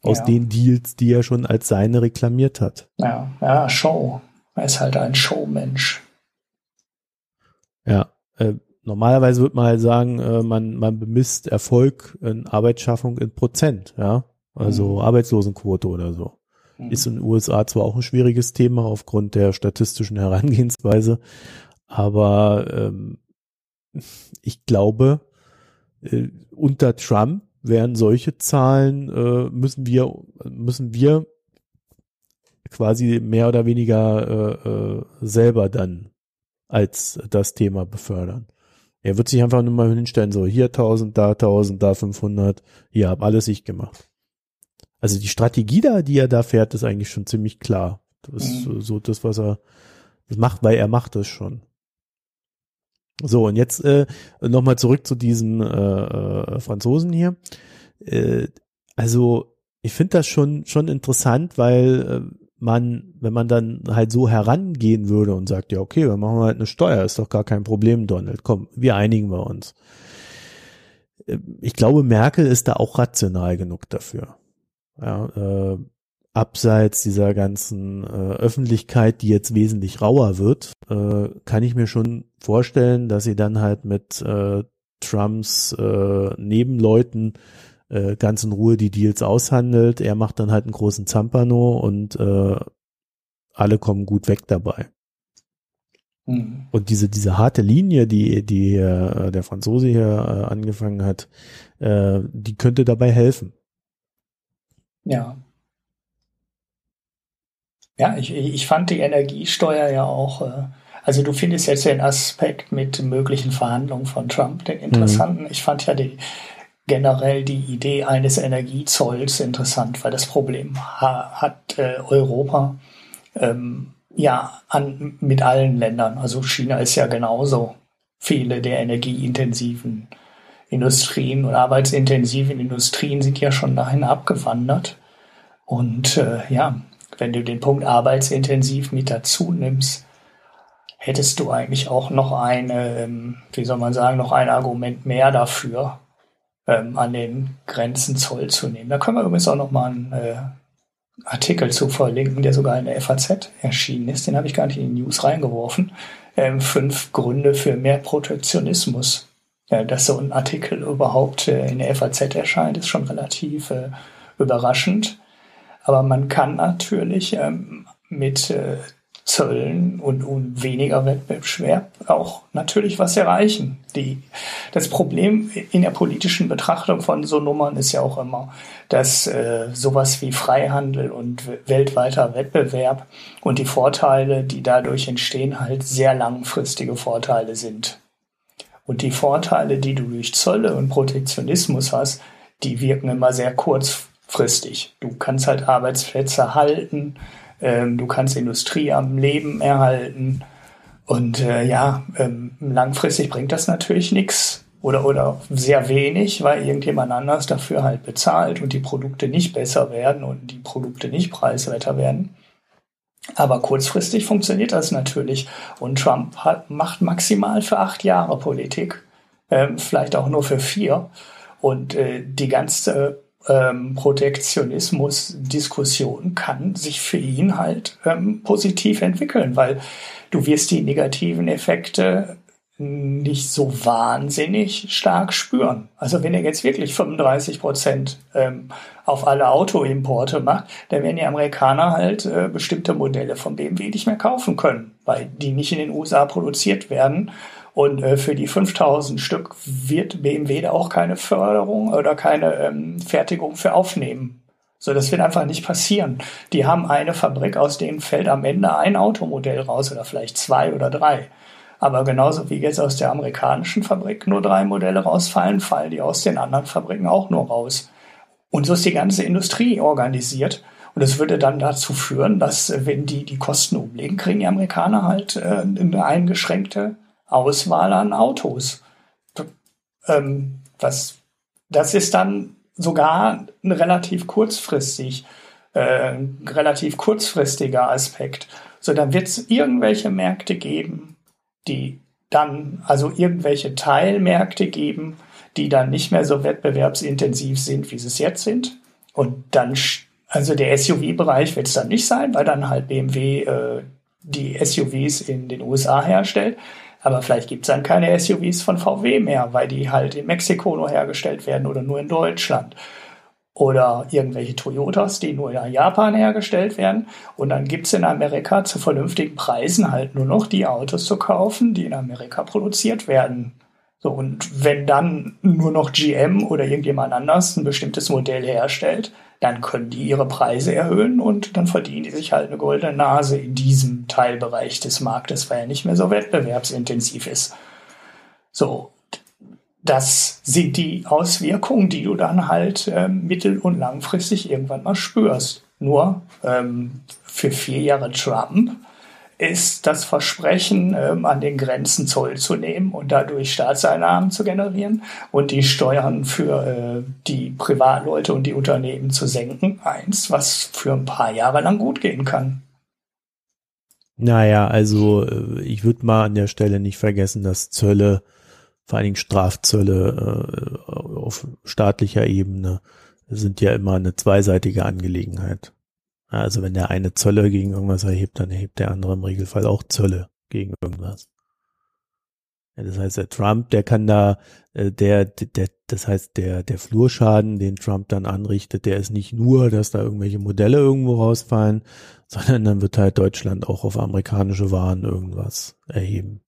Aus ja. den Deals, die er schon als seine reklamiert hat. Ja, ja, Show. Er ist halt ein Showmensch. Ja, äh, normalerweise würde man halt sagen, äh, man, man bemisst Erfolg in Arbeitsschaffung in Prozent, ja. Also mhm. Arbeitslosenquote oder so. Mhm. Ist in den USA zwar auch ein schwieriges Thema aufgrund der statistischen Herangehensweise, aber ähm, ich glaube, äh, unter Trump wären solche Zahlen, äh, müssen wir, müssen wir quasi mehr oder weniger äh, äh, selber dann als das Thema befördern. Er wird sich einfach nur mal hinstellen, so hier 1000, da 1000, da 500, hier hab alles ich gemacht. Also die Strategie da, die er da fährt, ist eigentlich schon ziemlich klar. Das ist mhm. so das, was er macht, weil er macht das schon. So, und jetzt äh, nochmal zurück zu diesen äh, äh, Franzosen hier. Äh, also, ich finde das schon, schon interessant, weil man, wenn man dann halt so herangehen würde und sagt, ja, okay, dann machen wir halt eine Steuer, ist doch gar kein Problem, Donald, komm, wir einigen wir uns. Äh, ich glaube, Merkel ist da auch rational genug dafür. Ja, äh, abseits dieser ganzen äh, Öffentlichkeit, die jetzt wesentlich rauer wird, äh, kann ich mir schon vorstellen, dass sie dann halt mit äh, Trumps äh, Nebenleuten äh, ganz in Ruhe die Deals aushandelt. Er macht dann halt einen großen Zampano und äh, alle kommen gut weg dabei. Mhm. Und diese, diese harte Linie, die, die äh, der Franzose hier äh, angefangen hat, äh, die könnte dabei helfen. Ja. Ja, ich, ich fand die Energiesteuer ja auch, äh, also du findest jetzt den Aspekt mit möglichen Verhandlungen von Trump den interessanten. Mhm. Ich fand ja die, generell die Idee eines Energiezolls interessant, weil das Problem ha hat äh, Europa ähm, ja an, mit allen Ländern. Also China ist ja genauso. Viele der energieintensiven Industrien und arbeitsintensiven Industrien sind ja schon dahin abgewandert. Und äh, ja, wenn du den Punkt arbeitsintensiv mit dazu nimmst, hättest du eigentlich auch noch eine, ähm, wie soll man sagen, noch ein Argument mehr dafür, ähm, an den Grenzen Zoll zu nehmen. Da können wir übrigens auch noch mal einen äh, Artikel zu verlinken, der sogar in der FAZ erschienen ist. Den habe ich gar nicht in die News reingeworfen. Ähm, fünf Gründe für mehr Protektionismus. Dass so ein Artikel überhaupt äh, in der FAZ erscheint, ist schon relativ äh, überraschend. Aber man kann natürlich ähm, mit äh, Zöllen und, und weniger Wettbewerb auch natürlich was erreichen. Die, das Problem in der politischen Betrachtung von so Nummern ist ja auch immer, dass äh, sowas wie Freihandel und weltweiter Wettbewerb und die Vorteile, die dadurch entstehen, halt sehr langfristige Vorteile sind. Und die Vorteile, die du durch Zölle und Protektionismus hast, die wirken immer sehr kurzfristig. Du kannst halt Arbeitsplätze halten, ähm, du kannst Industrie am Leben erhalten. Und äh, ja, ähm, langfristig bringt das natürlich nichts oder, oder sehr wenig, weil irgendjemand anders dafür halt bezahlt und die Produkte nicht besser werden und die Produkte nicht preiswerter werden. Aber kurzfristig funktioniert das natürlich. Und Trump hat, macht maximal für acht Jahre Politik, ähm, vielleicht auch nur für vier. Und äh, die ganze ähm, Protektionismus-Diskussion kann sich für ihn halt ähm, positiv entwickeln, weil du wirst die negativen Effekte nicht so wahnsinnig stark spüren. Also wenn er jetzt wirklich 35 Prozent ähm, auf alle Autoimporte macht, dann werden die Amerikaner halt äh, bestimmte Modelle von BMW nicht mehr kaufen können, weil die nicht in den USA produziert werden und äh, für die 5000 Stück wird BMW da auch keine Förderung oder keine ähm, Fertigung für aufnehmen. So, das wird einfach nicht passieren. Die haben eine Fabrik, aus denen fällt am Ende ein Automodell raus oder vielleicht zwei oder drei. Aber genauso wie jetzt aus der amerikanischen Fabrik nur drei Modelle rausfallen, fallen die aus den anderen Fabriken auch nur raus. Und so ist die ganze Industrie organisiert. Und das würde dann dazu führen, dass wenn die die Kosten umlegen, kriegen die Amerikaner halt äh, eine eingeschränkte Auswahl an Autos. Ähm, was, das ist dann sogar ein relativ kurzfristig, äh, relativ kurzfristiger Aspekt. So, dann wird es irgendwelche Märkte geben, die dann, also irgendwelche Teilmärkte geben, die dann nicht mehr so wettbewerbsintensiv sind, wie sie es jetzt sind. Und dann, also der SUV-Bereich wird es dann nicht sein, weil dann halt BMW äh, die SUVs in den USA herstellt. Aber vielleicht gibt es dann keine SUVs von VW mehr, weil die halt in Mexiko nur hergestellt werden oder nur in Deutschland. Oder irgendwelche Toyotas, die nur in Japan hergestellt werden. Und dann gibt es in Amerika zu vernünftigen Preisen halt nur noch die Autos zu kaufen, die in Amerika produziert werden. So, und wenn dann nur noch GM oder irgendjemand anders ein bestimmtes Modell herstellt, dann können die ihre Preise erhöhen und dann verdienen die sich halt eine goldene Nase in diesem Teilbereich des Marktes, weil er nicht mehr so wettbewerbsintensiv ist. So, das sind die Auswirkungen, die du dann halt äh, mittel- und langfristig irgendwann mal spürst. Nur ähm, für vier Jahre Trump ist das Versprechen, ähm, an den Grenzen Zoll zu nehmen und dadurch Staatseinnahmen zu generieren und die Steuern für äh, die Privatleute und die Unternehmen zu senken. Eins, was für ein paar Jahre lang gut gehen kann. Naja, also äh, ich würde mal an der Stelle nicht vergessen, dass Zölle, vor allen Dingen Strafzölle äh, auf staatlicher Ebene, sind ja immer eine zweiseitige Angelegenheit. Also wenn der eine Zölle gegen irgendwas erhebt, dann erhebt der andere im Regelfall auch Zölle gegen irgendwas. Ja, das heißt, der Trump, der kann da, äh, der, der, das heißt, der, der Flurschaden, den Trump dann anrichtet, der ist nicht nur, dass da irgendwelche Modelle irgendwo rausfallen, sondern dann wird halt Deutschland auch auf amerikanische Waren irgendwas erheben.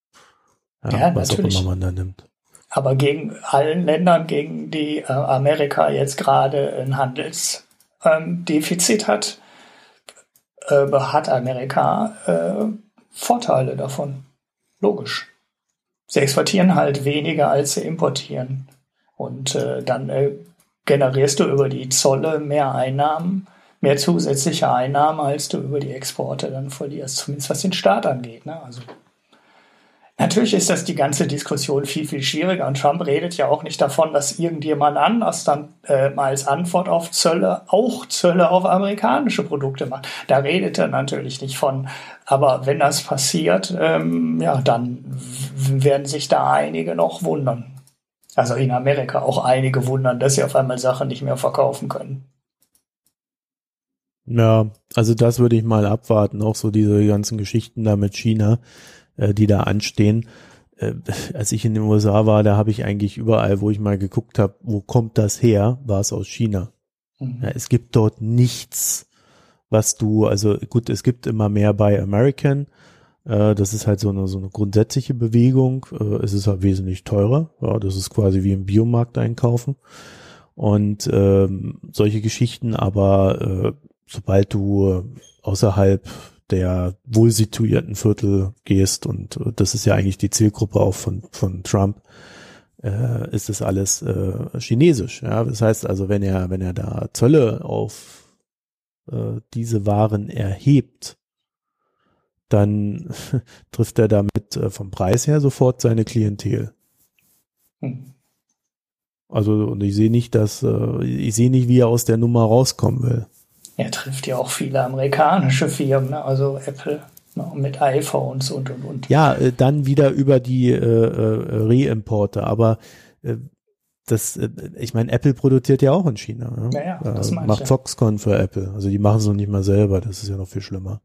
Ja, ja was natürlich. auch immer man da nimmt. Aber gegen allen Ländern, gegen die äh, Amerika jetzt gerade ein Handelsdefizit ähm, hat, äh, hat Amerika äh, Vorteile davon. Logisch. Sie exportieren halt weniger, als sie importieren. Und dann generierst du über die Zolle mehr Einnahmen, mehr zusätzliche Einnahmen, als du über die Exporte dann verlierst, zumindest was den Staat angeht. Ne? Also Natürlich ist das die ganze Diskussion viel, viel schwieriger und Trump redet ja auch nicht davon, dass irgendjemand anders dann äh, mal als Antwort auf Zölle auch Zölle auf amerikanische Produkte macht. Da redet er natürlich nicht von. Aber wenn das passiert, ähm, ja, dann werden sich da einige noch wundern. Also in Amerika auch einige wundern, dass sie auf einmal Sachen nicht mehr verkaufen können. Ja, also das würde ich mal abwarten, auch so diese ganzen Geschichten da mit China äh, die da anstehen. Äh, als ich in den USA war, da habe ich eigentlich überall, wo ich mal geguckt habe, wo kommt das her, war es aus China. Mhm. Ja, es gibt dort nichts, was du, also gut, es gibt immer mehr bei American. Äh, das ist halt so eine, so eine grundsätzliche Bewegung. Äh, es ist halt wesentlich teurer. Ja, das ist quasi wie im Biomarkt einkaufen. Und ähm, solche Geschichten, aber äh, sobald du außerhalb der wohl situierten Viertel gehst und äh, das ist ja eigentlich die Zielgruppe auch von, von Trump, äh, ist das alles äh, chinesisch. Ja? Das heißt also, wenn er, wenn er da Zölle auf äh, diese Waren erhebt, dann trifft er damit äh, vom Preis her sofort seine Klientel. Hm. Also, und ich sehe nicht, dass, äh, ich sehe nicht, wie er aus der Nummer rauskommen will er trifft ja auch viele amerikanische Firmen, ne? also Apple ne? mit iPhones und und und. Ja, äh, dann wieder über die äh, äh, Reimporte, aber äh, das, äh, ich meine, Apple produziert ja auch in China. Ne? Ja, ja, das äh, macht Foxconn für Apple. Also die machen es noch nicht mal selber, das ist ja noch viel schlimmer.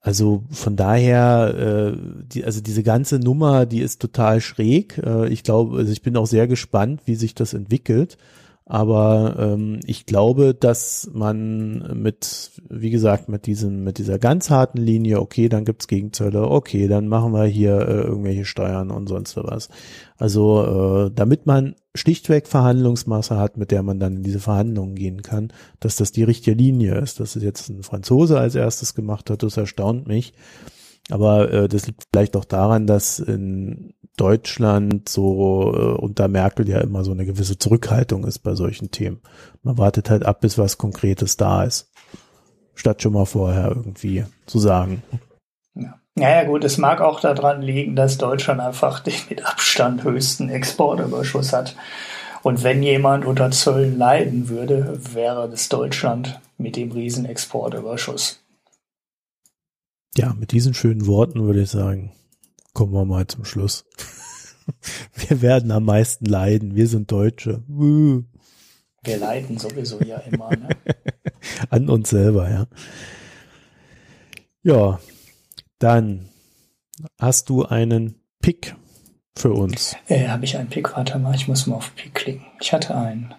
Also von daher, äh, die, also diese ganze Nummer, die ist total schräg. Äh, ich glaube, also ich bin auch sehr gespannt, wie sich das entwickelt. Aber ähm, ich glaube, dass man mit, wie gesagt, mit diesem, mit dieser ganz harten Linie, okay, dann gibt's Gegenzölle, okay, dann machen wir hier äh, irgendwelche Steuern und sonst was. Also äh, damit man schlichtweg Verhandlungsmasse hat, mit der man dann in diese Verhandlungen gehen kann, dass das die richtige Linie ist. Dass es jetzt ein Franzose als erstes gemacht hat, das erstaunt mich. Aber äh, das liegt vielleicht auch daran, dass in Deutschland so äh, unter Merkel ja immer so eine gewisse Zurückhaltung ist bei solchen Themen. Man wartet halt ab, bis was Konkretes da ist, statt schon mal vorher irgendwie zu sagen. Ja. Naja gut, es mag auch daran liegen, dass Deutschland einfach den mit Abstand höchsten Exportüberschuss hat. Und wenn jemand unter Zöllen leiden würde, wäre das Deutschland mit dem riesen Exportüberschuss. Ja, mit diesen schönen Worten würde ich sagen, kommen wir mal zum Schluss. Wir werden am meisten leiden. Wir sind Deutsche. Wir leiden sowieso ja immer. Ne? An uns selber, ja. Ja, dann hast du einen Pick für uns. Äh, Habe ich einen Pick? Warte mal, ich muss mal auf Pick klicken. Ich hatte einen.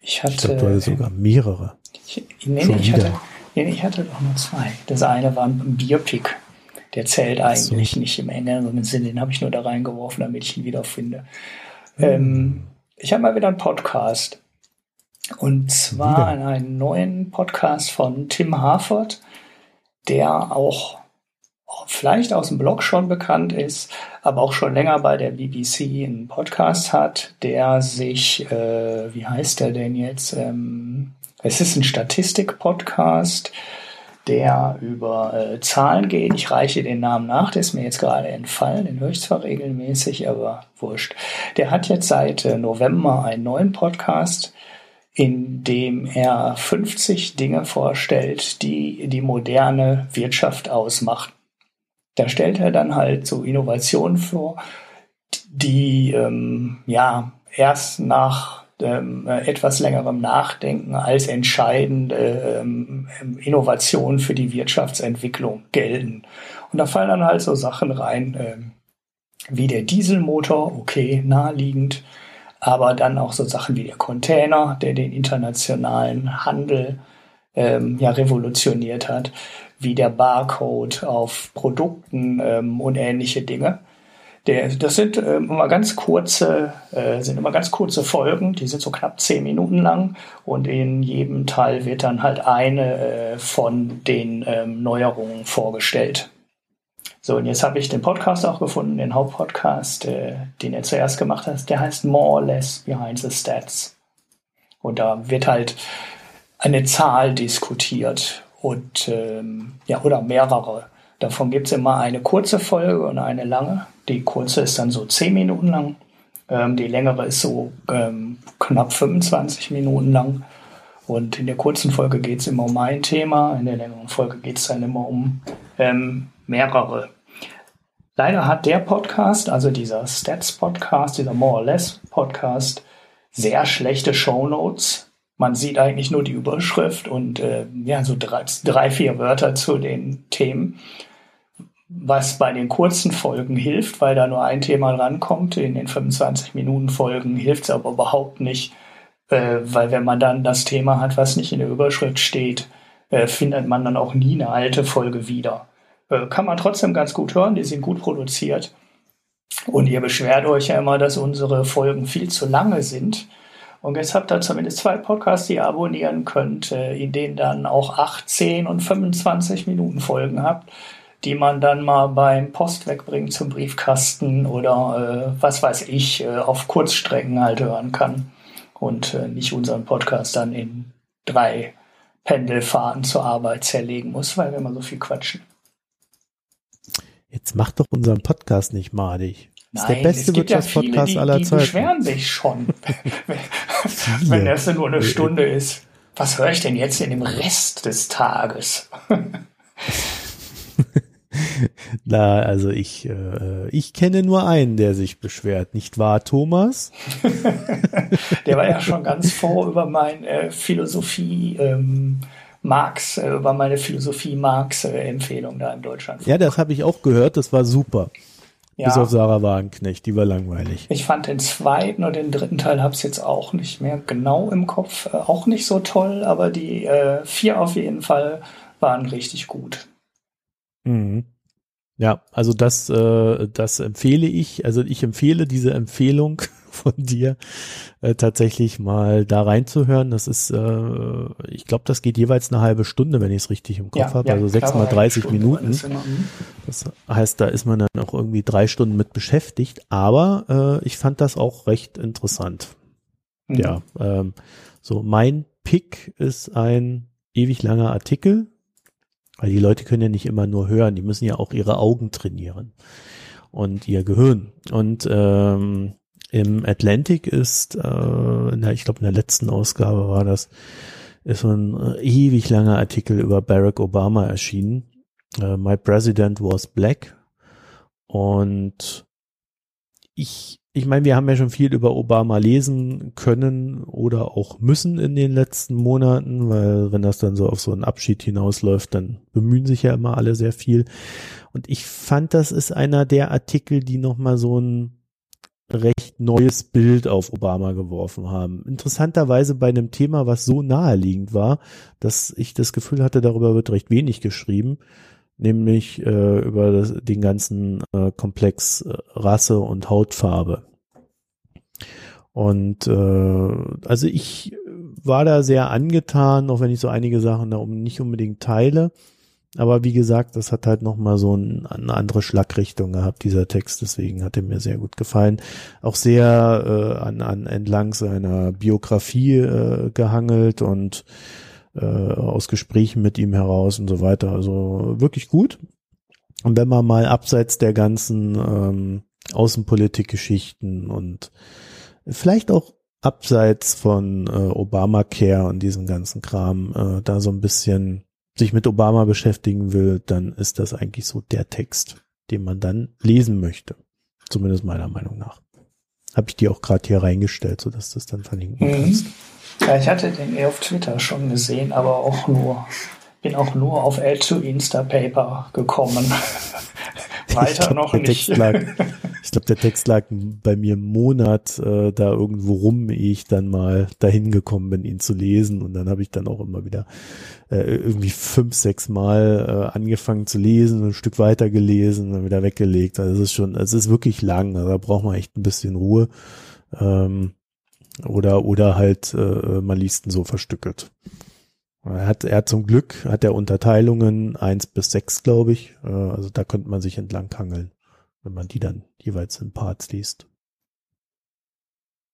Ich hatte. Ich glaube, du hattest sogar mehrere. Ich, nee, nee, ich hatte, nee, ich hatte doch nur zwei. Das eine war ein Bierpick. Der zählt eigentlich so. nicht im engeren Sinne. Den habe ich nur da reingeworfen, damit ich ihn wiederfinde. Mhm. Ähm, ich habe mal wieder einen Podcast. Und zwar wieder. einen neuen Podcast von Tim Harford, der auch vielleicht aus dem Blog schon bekannt ist, aber auch schon länger bei der BBC einen Podcast hat, der sich, äh, wie heißt der denn jetzt? Ähm, es ist ein Statistik-Podcast der über äh, Zahlen geht. Ich reiche den Namen nach, der ist mir jetzt gerade entfallen, den höre ich zwar regelmäßig, aber wurscht. Der hat jetzt seit äh, November einen neuen Podcast, in dem er 50 Dinge vorstellt, die die moderne Wirtschaft ausmachen. Da stellt er dann halt so Innovationen vor, die ähm, ja erst nach ähm, etwas längerem Nachdenken als entscheidende ähm, Innovation für die Wirtschaftsentwicklung gelten. Und da fallen dann halt so Sachen rein, ähm, wie der Dieselmotor, okay, naheliegend, aber dann auch so Sachen wie der Container, der den internationalen Handel ähm, ja revolutioniert hat, wie der Barcode auf Produkten ähm, und ähnliche Dinge. Der, das sind äh, immer ganz kurze, äh, sind immer ganz kurze Folgen, die sind so knapp zehn Minuten lang und in jedem Teil wird dann halt eine äh, von den ähm, Neuerungen vorgestellt. So, und jetzt habe ich den Podcast auch gefunden, den Hauptpodcast, äh, den er zuerst gemacht hat, der heißt More or Less Behind the Stats. Und da wird halt eine Zahl diskutiert und ähm, ja, oder mehrere. Davon gibt es immer eine kurze Folge und eine lange. Die kurze ist dann so 10 Minuten lang. Ähm, die längere ist so ähm, knapp 25 Minuten lang. Und in der kurzen Folge geht es immer um ein Thema, in der längeren Folge geht es dann immer um ähm, mehrere. Leider hat der Podcast, also dieser Stats-Podcast, dieser More or Less Podcast, sehr schlechte Show Notes. Man sieht eigentlich nur die Überschrift und äh, ja, so drei, drei, vier Wörter zu den Themen was bei den kurzen Folgen hilft, weil da nur ein Thema rankommt. In den 25 Minuten Folgen hilft es aber überhaupt nicht, äh, weil wenn man dann das Thema hat, was nicht in der Überschrift steht, äh, findet man dann auch nie eine alte Folge wieder. Äh, kann man trotzdem ganz gut hören, die sind gut produziert. Und ihr beschwert euch ja immer, dass unsere Folgen viel zu lange sind. Und jetzt habt ihr zumindest zwei Podcasts, die ihr abonnieren könnt, äh, in denen dann auch 18 und 25 Minuten Folgen habt die man dann mal beim Post wegbringt zum Briefkasten oder äh, was weiß ich, äh, auf Kurzstrecken halt hören kann und äh, nicht unseren Podcast dann in drei Pendelfahrten zur Arbeit zerlegen muss, weil wir immer so viel quatschen. Jetzt mach doch unseren Podcast nicht madig. Das ist Nein, der beste Wirtschaftspodcast ja aller Zeiten. Die beschweren sich schon, wenn das nur eine Stunde ist. Was höre ich denn jetzt in dem Rest des Tages? Na, also ich, äh, ich kenne nur einen, der sich beschwert, nicht wahr, Thomas? der war ja schon ganz froh über meine äh, Philosophie. Ähm, Marx, äh, über meine Philosophie Marx-Empfehlung äh, da in Deutschland. Ja, das habe ich auch gehört, das war super. Ja. Bis auf Sarah Wagenknecht, die war langweilig. Ich fand den zweiten und den dritten Teil habe ich jetzt auch nicht mehr genau im Kopf. Äh, auch nicht so toll, aber die äh, vier auf jeden Fall waren richtig gut. Mhm. Ja, also das, äh, das empfehle ich. Also ich empfehle diese Empfehlung von dir äh, tatsächlich mal da reinzuhören. Das ist, äh, ich glaube, das geht jeweils eine halbe Stunde, wenn ich es richtig im Kopf ja, habe. Ja, also sechs mal 30 Minuten. Mhm. Das heißt, da ist man dann auch irgendwie drei Stunden mit beschäftigt. Aber äh, ich fand das auch recht interessant. Mhm. Ja, ähm, so mein Pick ist ein ewig langer Artikel weil die Leute können ja nicht immer nur hören, die müssen ja auch ihre Augen trainieren und ihr Gehirn. Und ähm, im Atlantic ist, äh, der, ich glaube in der letzten Ausgabe war das, ist so ein äh, ewig langer Artikel über Barack Obama erschienen. Äh, My President was Black. Und ich ich meine, wir haben ja schon viel über Obama lesen können oder auch müssen in den letzten Monaten, weil wenn das dann so auf so einen Abschied hinausläuft, dann bemühen sich ja immer alle sehr viel. Und ich fand, das ist einer der Artikel, die nochmal so ein recht neues Bild auf Obama geworfen haben. Interessanterweise bei einem Thema, was so naheliegend war, dass ich das Gefühl hatte, darüber wird recht wenig geschrieben nämlich äh, über das, den ganzen äh, Komplex äh, Rasse und Hautfarbe. Und äh, also ich war da sehr angetan, auch wenn ich so einige Sachen da um, nicht unbedingt teile. Aber wie gesagt, das hat halt nochmal so ein, eine andere Schlagrichtung gehabt, dieser Text. Deswegen hat er mir sehr gut gefallen. Auch sehr äh, an, an entlang seiner Biografie äh, gehangelt und äh, aus Gesprächen mit ihm heraus und so weiter. Also wirklich gut. Und wenn man mal abseits der ganzen ähm, Außenpolitik-Geschichten und vielleicht auch abseits von äh, Obamacare und diesem ganzen Kram äh, da so ein bisschen sich mit Obama beschäftigen will, dann ist das eigentlich so der Text, den man dann lesen möchte. Zumindest meiner Meinung nach. Habe ich dir auch gerade hier reingestellt, sodass du das dann verlinken mhm. kannst. Ja, ich hatte den eher auf Twitter schon gesehen, aber auch nur, bin auch nur auf L2 Instapaper gekommen. Weiter glaub, noch nicht. Lag, ich glaube, der Text lag bei mir einen Monat äh, da irgendwo rum, ehe ich dann mal dahin gekommen bin, ihn zu lesen. Und dann habe ich dann auch immer wieder äh, irgendwie fünf, sechs Mal äh, angefangen zu lesen, ein Stück weiter gelesen, dann wieder weggelegt. Also es ist schon, es ist wirklich lang. Also da braucht man echt ein bisschen Ruhe. Ähm, oder, oder halt, äh, man liest ihn so verstückelt. Er hat, er hat zum Glück, hat er Unterteilungen eins bis sechs, glaube ich. Äh, also da könnte man sich entlang hangeln, wenn man die dann jeweils in Parts liest.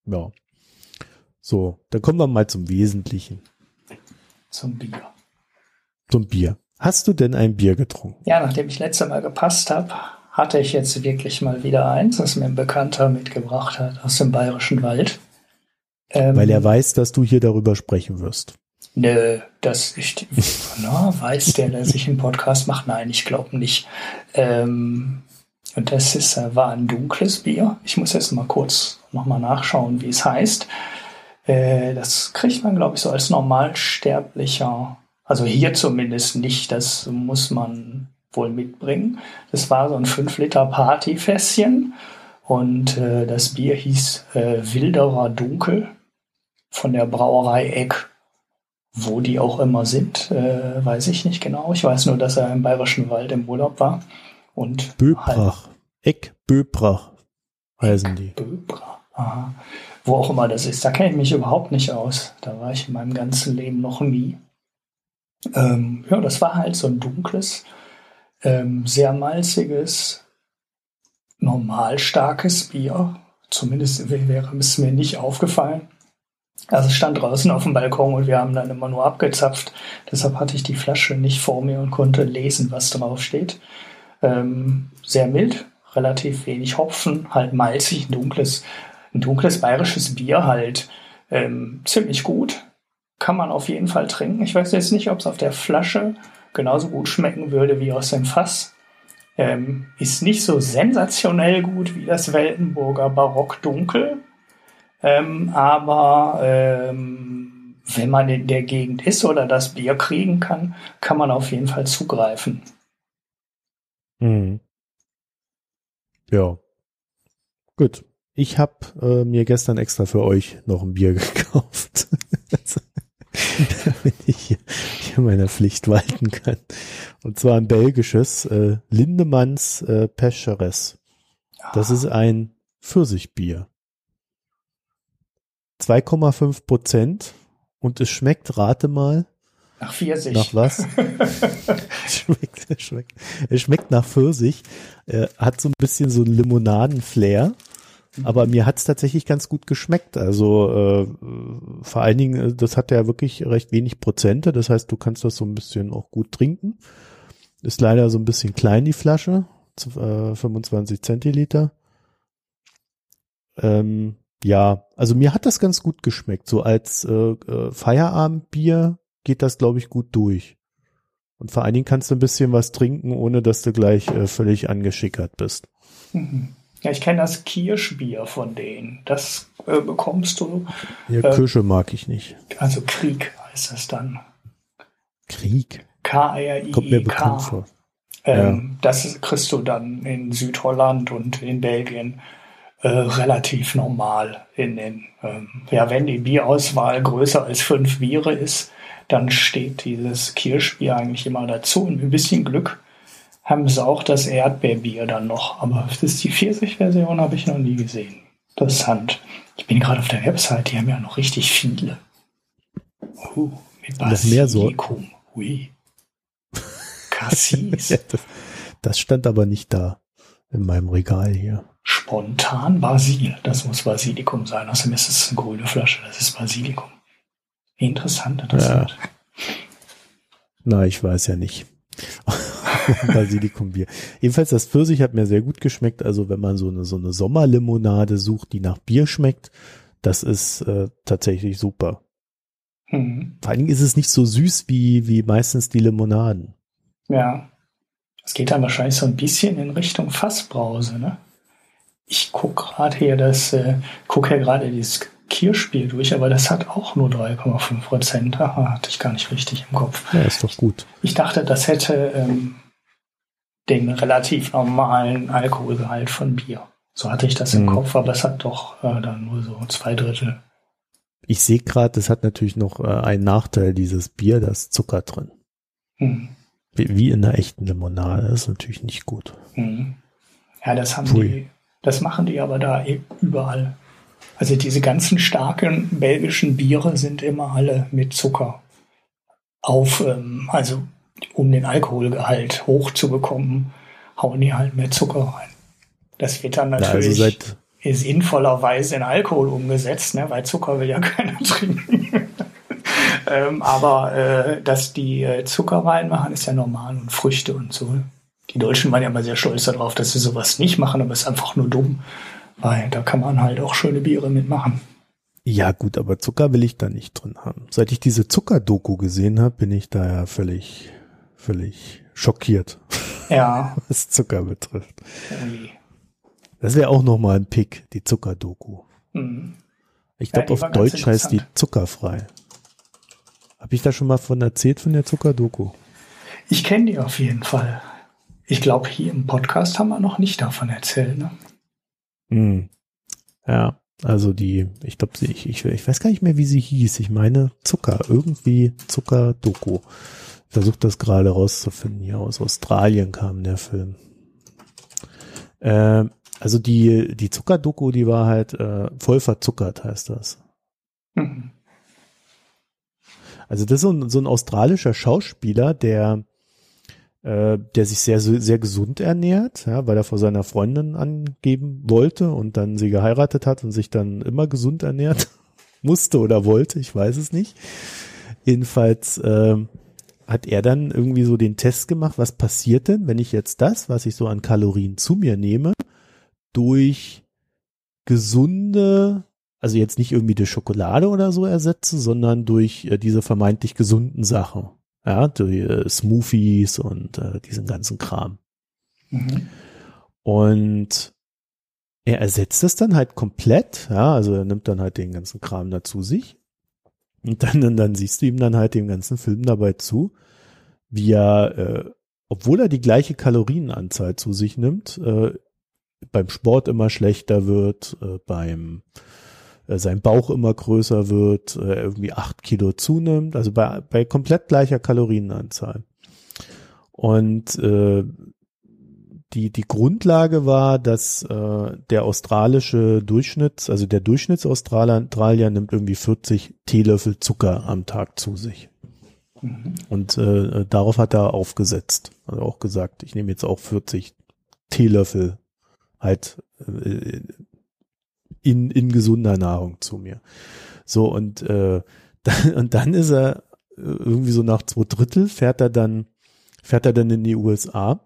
Ja. So, dann kommen wir mal zum Wesentlichen. Zum Bier. Zum Bier. Hast du denn ein Bier getrunken? Ja, nachdem ich letzte Mal gepasst habe, hatte ich jetzt wirklich mal wieder eins, das mir ein Bekannter mitgebracht hat aus dem Bayerischen Wald. Ähm, Weil er weiß, dass du hier darüber sprechen wirst. Nö, das ich, na, weiß der, der sich einen Podcast macht? Nein, ich glaube nicht. Ähm, und das ist, äh, war ein dunkles Bier. Ich muss jetzt mal kurz nochmal nachschauen, wie es heißt. Äh, das kriegt man, glaube ich, so als Normalsterblicher. Also hier zumindest nicht. Das muss man wohl mitbringen. Das war so ein 5 Liter Partyfässchen. Und äh, das Bier hieß äh, Wilderer Dunkel von der Brauerei Eck. Wo die auch immer sind, äh, weiß ich nicht genau. Ich weiß nur, dass er im Bayerischen Wald im Urlaub war. Und Böbrach. Halt Eck Böbrach heißen die. Böbrach. Aha. Wo auch immer das ist. Da kenne ich mich überhaupt nicht aus. Da war ich in meinem ganzen Leben noch nie. Ähm, ja, das war halt so ein dunkles, ähm, sehr malziges, normal starkes Bier. Zumindest wäre es mir nicht aufgefallen. Also es stand draußen auf dem Balkon und wir haben dann immer nur abgezapft. Deshalb hatte ich die Flasche nicht vor mir und konnte lesen, was drauf steht. Ähm, sehr mild, relativ wenig Hopfen, halt malzig, ein dunkles, ein dunkles bayerisches Bier halt. Ähm, ziemlich gut. Kann man auf jeden Fall trinken. Ich weiß jetzt nicht, ob es auf der Flasche genauso gut schmecken würde wie aus dem Fass. Ähm, ist nicht so sensationell gut wie das Weltenburger Barock Dunkel. Ähm, aber ähm, wenn man in der Gegend ist oder das Bier kriegen kann, kann man auf jeden Fall zugreifen. Mhm. Ja. Gut. Ich habe äh, mir gestern extra für euch noch ein Bier gekauft. damit ich hier, hier meiner Pflicht walten kann. Und zwar ein belgisches äh, Lindemanns äh, Pescheres. Das ist ein Pfirsichbier. 2,5 Prozent und es schmeckt, rate mal. Nach Pfirsich. Nach was? es, schmeckt, es, schmeckt, es schmeckt nach Pfirsich. Äh, hat so ein bisschen so einen Limonaden-Flair. Mhm. Aber mir hat's tatsächlich ganz gut geschmeckt. Also äh, vor allen Dingen, äh, das hat ja wirklich recht wenig Prozente. Das heißt, du kannst das so ein bisschen auch gut trinken. Ist leider so ein bisschen klein, die Flasche. Äh, 25 Zentiliter. Ähm, ja, also mir hat das ganz gut geschmeckt. So als äh, äh, Feierabendbier geht das, glaube ich, gut durch. Und vor allen Dingen kannst du ein bisschen was trinken, ohne dass du gleich äh, völlig angeschickert bist. Mhm. Ja, ich kenne das Kirschbier von denen. Das äh, bekommst du. Ja, äh, Kirsche mag ich nicht. Also Krieg heißt das dann. Krieg? K-R-I-E-K. Kommt mir bekannt vor. Ähm, ja. Das kriegst du dann in Südholland und in Belgien äh, relativ normal in den, ähm, ja, wenn die Bierauswahl größer als fünf Biere ist, dann steht dieses Kirschbier eigentlich immer dazu. Und mit ein bisschen Glück haben sie auch das Erdbeerbier dann noch. Aber das ist die Pfirsich-Version, habe ich noch nie gesehen. Interessant. Ich bin gerade auf der Website, die haben ja noch richtig viele. Uh, mit Basilikum. Ui. Cassis. das, das stand aber nicht da in meinem Regal hier. Spontan Basil. Das muss Basilikum sein. Außerdem ist es eine grüne Flasche. Das ist Basilikum. Interessant, interessant. Na, ich weiß ja nicht. Basilikumbier. Jedenfalls das Pfirsich hat mir sehr gut geschmeckt. Also wenn man so eine so eine Sommerlimonade sucht, die nach Bier schmeckt, das ist äh, tatsächlich super. Mhm. Vor allen Dingen ist es nicht so süß wie wie meistens die Limonaden. Ja, es geht dann wahrscheinlich so ein bisschen in Richtung Fassbrause, ne? Ich gucke gerade hier das, äh, gucke hier gerade dieses Kirschbier durch, aber das hat auch nur 3,5 Prozent. hatte ich gar nicht richtig im Kopf. Ja, ist doch gut. Ich dachte, das hätte ähm, den relativ normalen Alkoholgehalt von Bier. So hatte ich das im mhm. Kopf, aber es hat doch äh, dann nur so zwei Drittel. Ich sehe gerade, es hat natürlich noch äh, einen Nachteil, dieses Bier, da ist Zucker drin. Mhm. Wie, wie, in einer echten Limonade, das ist natürlich nicht gut. Mhm. Ja, das haben Pui. die, das machen die aber da e- überall. Also diese ganzen starken belgischen Biere sind immer alle mit Zucker auf, ähm, also um den Alkoholgehalt hochzubekommen, hauen die halt mehr Zucker rein. Das wird dann natürlich ja, also sinnvollerweise in Alkohol umgesetzt, ne, weil Zucker will ja keiner trinken. ähm, aber äh, dass die äh, Zucker reinmachen, ist ja normal und Früchte und so. Die Deutschen waren ja immer sehr stolz darauf, dass sie sowas nicht machen, aber es ist einfach nur dumm, weil da kann man halt auch schöne Biere mitmachen. Ja gut, aber Zucker will ich da nicht drin haben. Seit ich diese Zuckerdoku gesehen habe, bin ich da ja völlig völlig schockiert. Ja. Was Zucker betrifft. Ui. Das wäre auch nochmal ein Pick, die Zuckerdoku. Mhm. Ich glaube, ja, auf Deutsch heißt die zuckerfrei. Habe ich da schon mal von erzählt, von der Zuckerdoku? Ich kenne die auf jeden Fall. Ich glaube, hier im Podcast haben wir noch nicht davon erzählt. Ne? Mhm. Ja, also die, ich glaube, ich, ich, ich weiß gar nicht mehr, wie sie hieß. Ich meine Zucker, irgendwie Zuckerdoku versucht das gerade rauszufinden. Hier aus Australien kam der Film. Äh, also die, die Zuckerdoku, die war halt äh, voll verzuckert, heißt das. Mhm. Also das ist so ein, so ein australischer Schauspieler, der äh, der sich sehr sehr gesund ernährt, ja, weil er vor seiner Freundin angeben wollte und dann sie geheiratet hat und sich dann immer gesund ernährt musste oder wollte, ich weiß es nicht. Jedenfalls äh, hat er dann irgendwie so den Test gemacht, was passiert denn, wenn ich jetzt das, was ich so an Kalorien zu mir nehme, durch gesunde, also jetzt nicht irgendwie die Schokolade oder so ersetze, sondern durch äh, diese vermeintlich gesunden Sachen. Ja, durch äh, Smoothies und äh, diesen ganzen Kram. Mhm. Und er ersetzt es dann halt komplett, ja, also er nimmt dann halt den ganzen Kram dazu sich und dann, dann, dann siehst du ihm dann halt den ganzen Film dabei zu, wie er, äh, obwohl er die gleiche Kalorienanzahl zu sich nimmt, äh, beim Sport immer schlechter wird, äh, beim äh, sein Bauch immer größer wird, äh, irgendwie acht Kilo zunimmt, also bei, bei komplett gleicher Kalorienanzahl. Und äh, die, die Grundlage war, dass äh, der australische Durchschnitts, also der Durchschnittsaustralier nimmt irgendwie 40 Teelöffel Zucker am Tag zu sich. Mhm. Und äh, darauf hat er aufgesetzt. Also auch gesagt, ich nehme jetzt auch 40 Teelöffel halt äh, in, in gesunder Nahrung zu mir. So, und, äh, dann, und dann ist er irgendwie so nach zwei Drittel fährt er dann, fährt er dann in die USA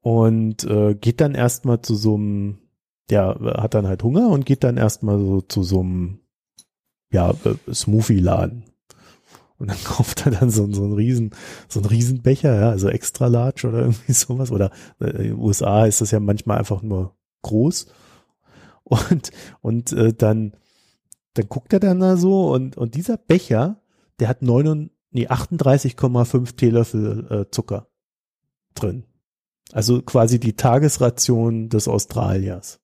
und äh, geht dann erstmal zu so einem, ja, hat dann halt Hunger und geht dann erstmal so zu so einem, ja, äh, Smoothie-Laden. Und dann kauft er dann so, so einen riesen, so einen Riesenbecher, ja, also extra large oder irgendwie sowas. Oder äh, in den USA ist das ja manchmal einfach nur groß. Und, und äh, dann, dann guckt er dann da so und, und dieser Becher, der hat neun, nee, 38,5 Teelöffel äh, Zucker drin. Also quasi die Tagesration des Australiers.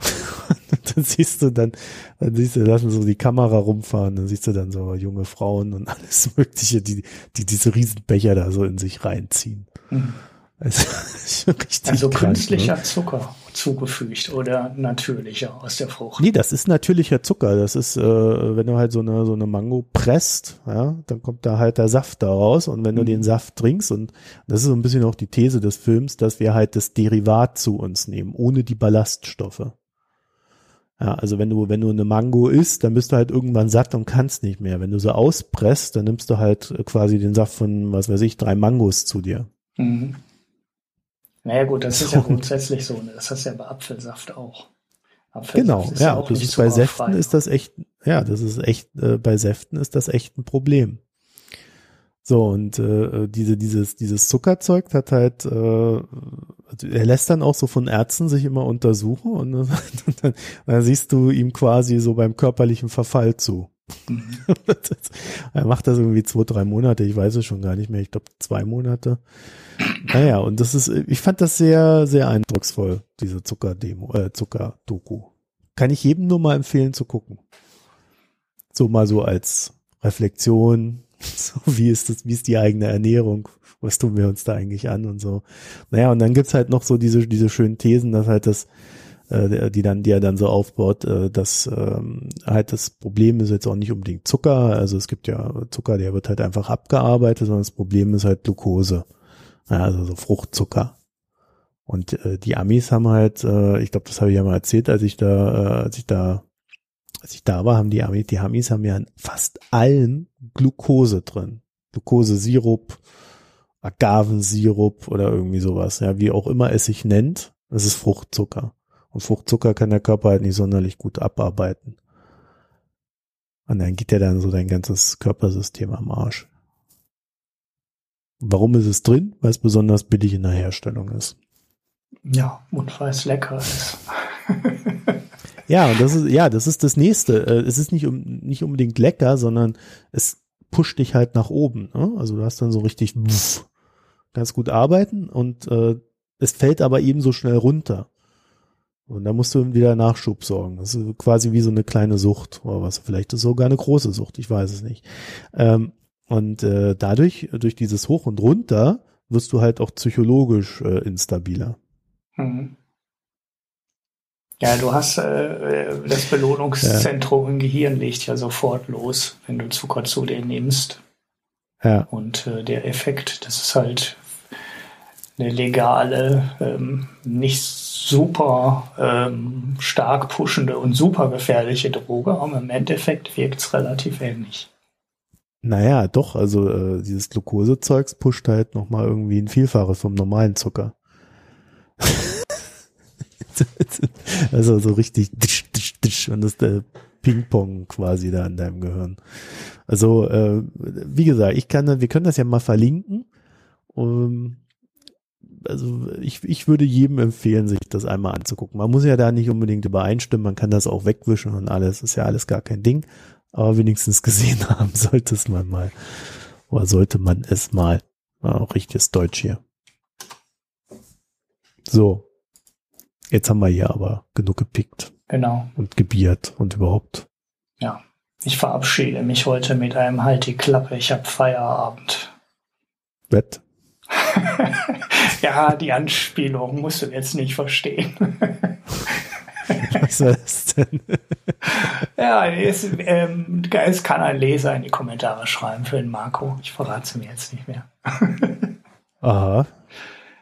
dann siehst du dann, dann siehst du, lassen so die Kamera rumfahren, dann siehst du dann so junge Frauen und alles Mögliche, die, die diese Riesenbecher da so in sich reinziehen. Mhm. Also, also krank, künstlicher ne? Zucker zugefügt oder natürlicher aus der Frucht? Nee, das ist natürlicher Zucker. Das ist, äh, wenn du halt so eine, so eine Mango presst, ja, dann kommt da halt der Saft daraus und wenn du mhm. den Saft trinkst und das ist so ein bisschen auch die These des Films, dass wir halt das Derivat zu uns nehmen, ohne die Ballaststoffe. Ja, also wenn du, wenn du eine Mango isst, dann bist du halt irgendwann satt und kannst nicht mehr. Wenn du sie auspresst, dann nimmst du halt quasi den Saft von, was weiß ich, drei Mangos zu dir. Mhm. Naja gut, das ist ja grundsätzlich so. Ne? Das hast du ja bei Apfelsaft auch. Apfelsaft genau, ja, ja das ist bei Säften ist das echt, ja, das ist echt, äh, bei Säften ist das echt ein Problem. So, und äh, diese, dieses, dieses Zuckerzeug hat halt, äh, also er lässt dann auch so von Ärzten sich immer untersuchen und, und dann, dann siehst du ihm quasi so beim körperlichen Verfall zu. Mhm. er macht das irgendwie zwei, drei Monate, ich weiß es schon gar nicht mehr, ich glaube zwei Monate. Naja, und das ist, ich fand das sehr, sehr eindrucksvoll, diese Zuckerdemo, äh, Zuckerdoku. Kann ich jedem nur mal empfehlen zu gucken. So mal so als Reflexion, so wie ist das, wie ist die eigene Ernährung? Was tun wir uns da eigentlich an und so. Naja, und dann gibt's halt noch so diese, diese schönen Thesen, dass halt das, äh, die dann, die er dann so aufbaut, äh, dass ähm, halt das Problem ist jetzt auch nicht unbedingt Zucker, also es gibt ja Zucker, der wird halt einfach abgearbeitet, sondern das Problem ist halt Glucose. Ja, also so Fruchtzucker. Und äh, die Amis haben halt, äh, ich glaube, das habe ich ja mal erzählt, als ich da, äh, als ich da, als ich da war, haben die Amis, die Amis haben ja in fast allen Glucose drin. Glukosesirup, Agavensirup oder irgendwie sowas, ja, wie auch immer es sich nennt. Das ist Fruchtzucker. Und Fruchtzucker kann der Körper halt nicht sonderlich gut abarbeiten. Und dann geht ja dann so dein ganzes Körpersystem am Arsch. Warum ist es drin? Weil es besonders billig in der Herstellung ist. Ja, und weil es lecker ist. ja, und das ist, ja, das ist das nächste. Äh, es ist nicht, um, nicht unbedingt lecker, sondern es pusht dich halt nach oben. Ne? Also du hast dann so richtig pff, ganz gut arbeiten und äh, es fällt aber eben so schnell runter. Und da musst du wieder Nachschub sorgen. Das ist quasi wie so eine kleine Sucht oder was. Vielleicht ist es sogar eine große Sucht, ich weiß es nicht. Ähm, und äh, dadurch, durch dieses Hoch und Runter, wirst du halt auch psychologisch äh, instabiler. Mhm. Ja, du hast äh, das Belohnungszentrum ja. im Gehirn legt ja sofort los, wenn du Zucker zu dir nimmst. Ja. Und äh, der Effekt, das ist halt eine legale, ähm, nicht super ähm, stark pushende und super gefährliche Droge, aber im Endeffekt wirkt es relativ ähnlich. Naja, doch, also äh, dieses Glukosezeugs pusht halt nochmal irgendwie ein Vielfaches vom normalen Zucker. also so richtig disch, disch, disch, und das ist der Ping-Pong quasi da in deinem Gehirn. Also, äh, wie gesagt, ich kann, wir können das ja mal verlinken. Um, also ich, ich würde jedem empfehlen, sich das einmal anzugucken. Man muss ja da nicht unbedingt übereinstimmen, man kann das auch wegwischen und alles, ist ja alles gar kein Ding aber wenigstens gesehen haben sollte es man mal. Oder sollte man es mal. War auch richtiges Deutsch hier. So. Jetzt haben wir hier aber genug gepickt. Genau. Und gebiert und überhaupt. Ja. Ich verabschiede mich heute mit einem Halt die Klappe, ich hab Feierabend. Bett. ja, die Anspielung musst du jetzt nicht verstehen. Was das denn? ja, es, ähm, es kann ein Leser in die Kommentare schreiben für den Marco. Ich verrate es mir jetzt nicht mehr. Aha.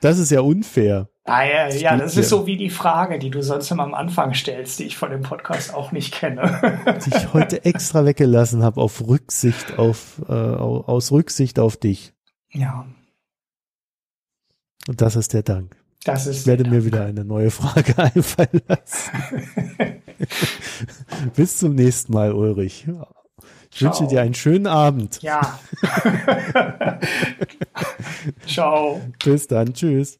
Das ist ja unfair. Ah, ja, ja, das ist so wie die Frage, die du sonst immer am Anfang stellst, die ich von dem Podcast auch nicht kenne. die ich heute extra weggelassen habe auf Rücksicht auf äh, aus Rücksicht auf dich. Ja. Und das ist der Dank. Das ist ich werde mir wieder eine neue Frage einfallen lassen. Bis zum nächsten Mal, Ulrich. Ich Ciao. wünsche dir einen schönen Abend. Ja. Ciao. Bis dann. Tschüss.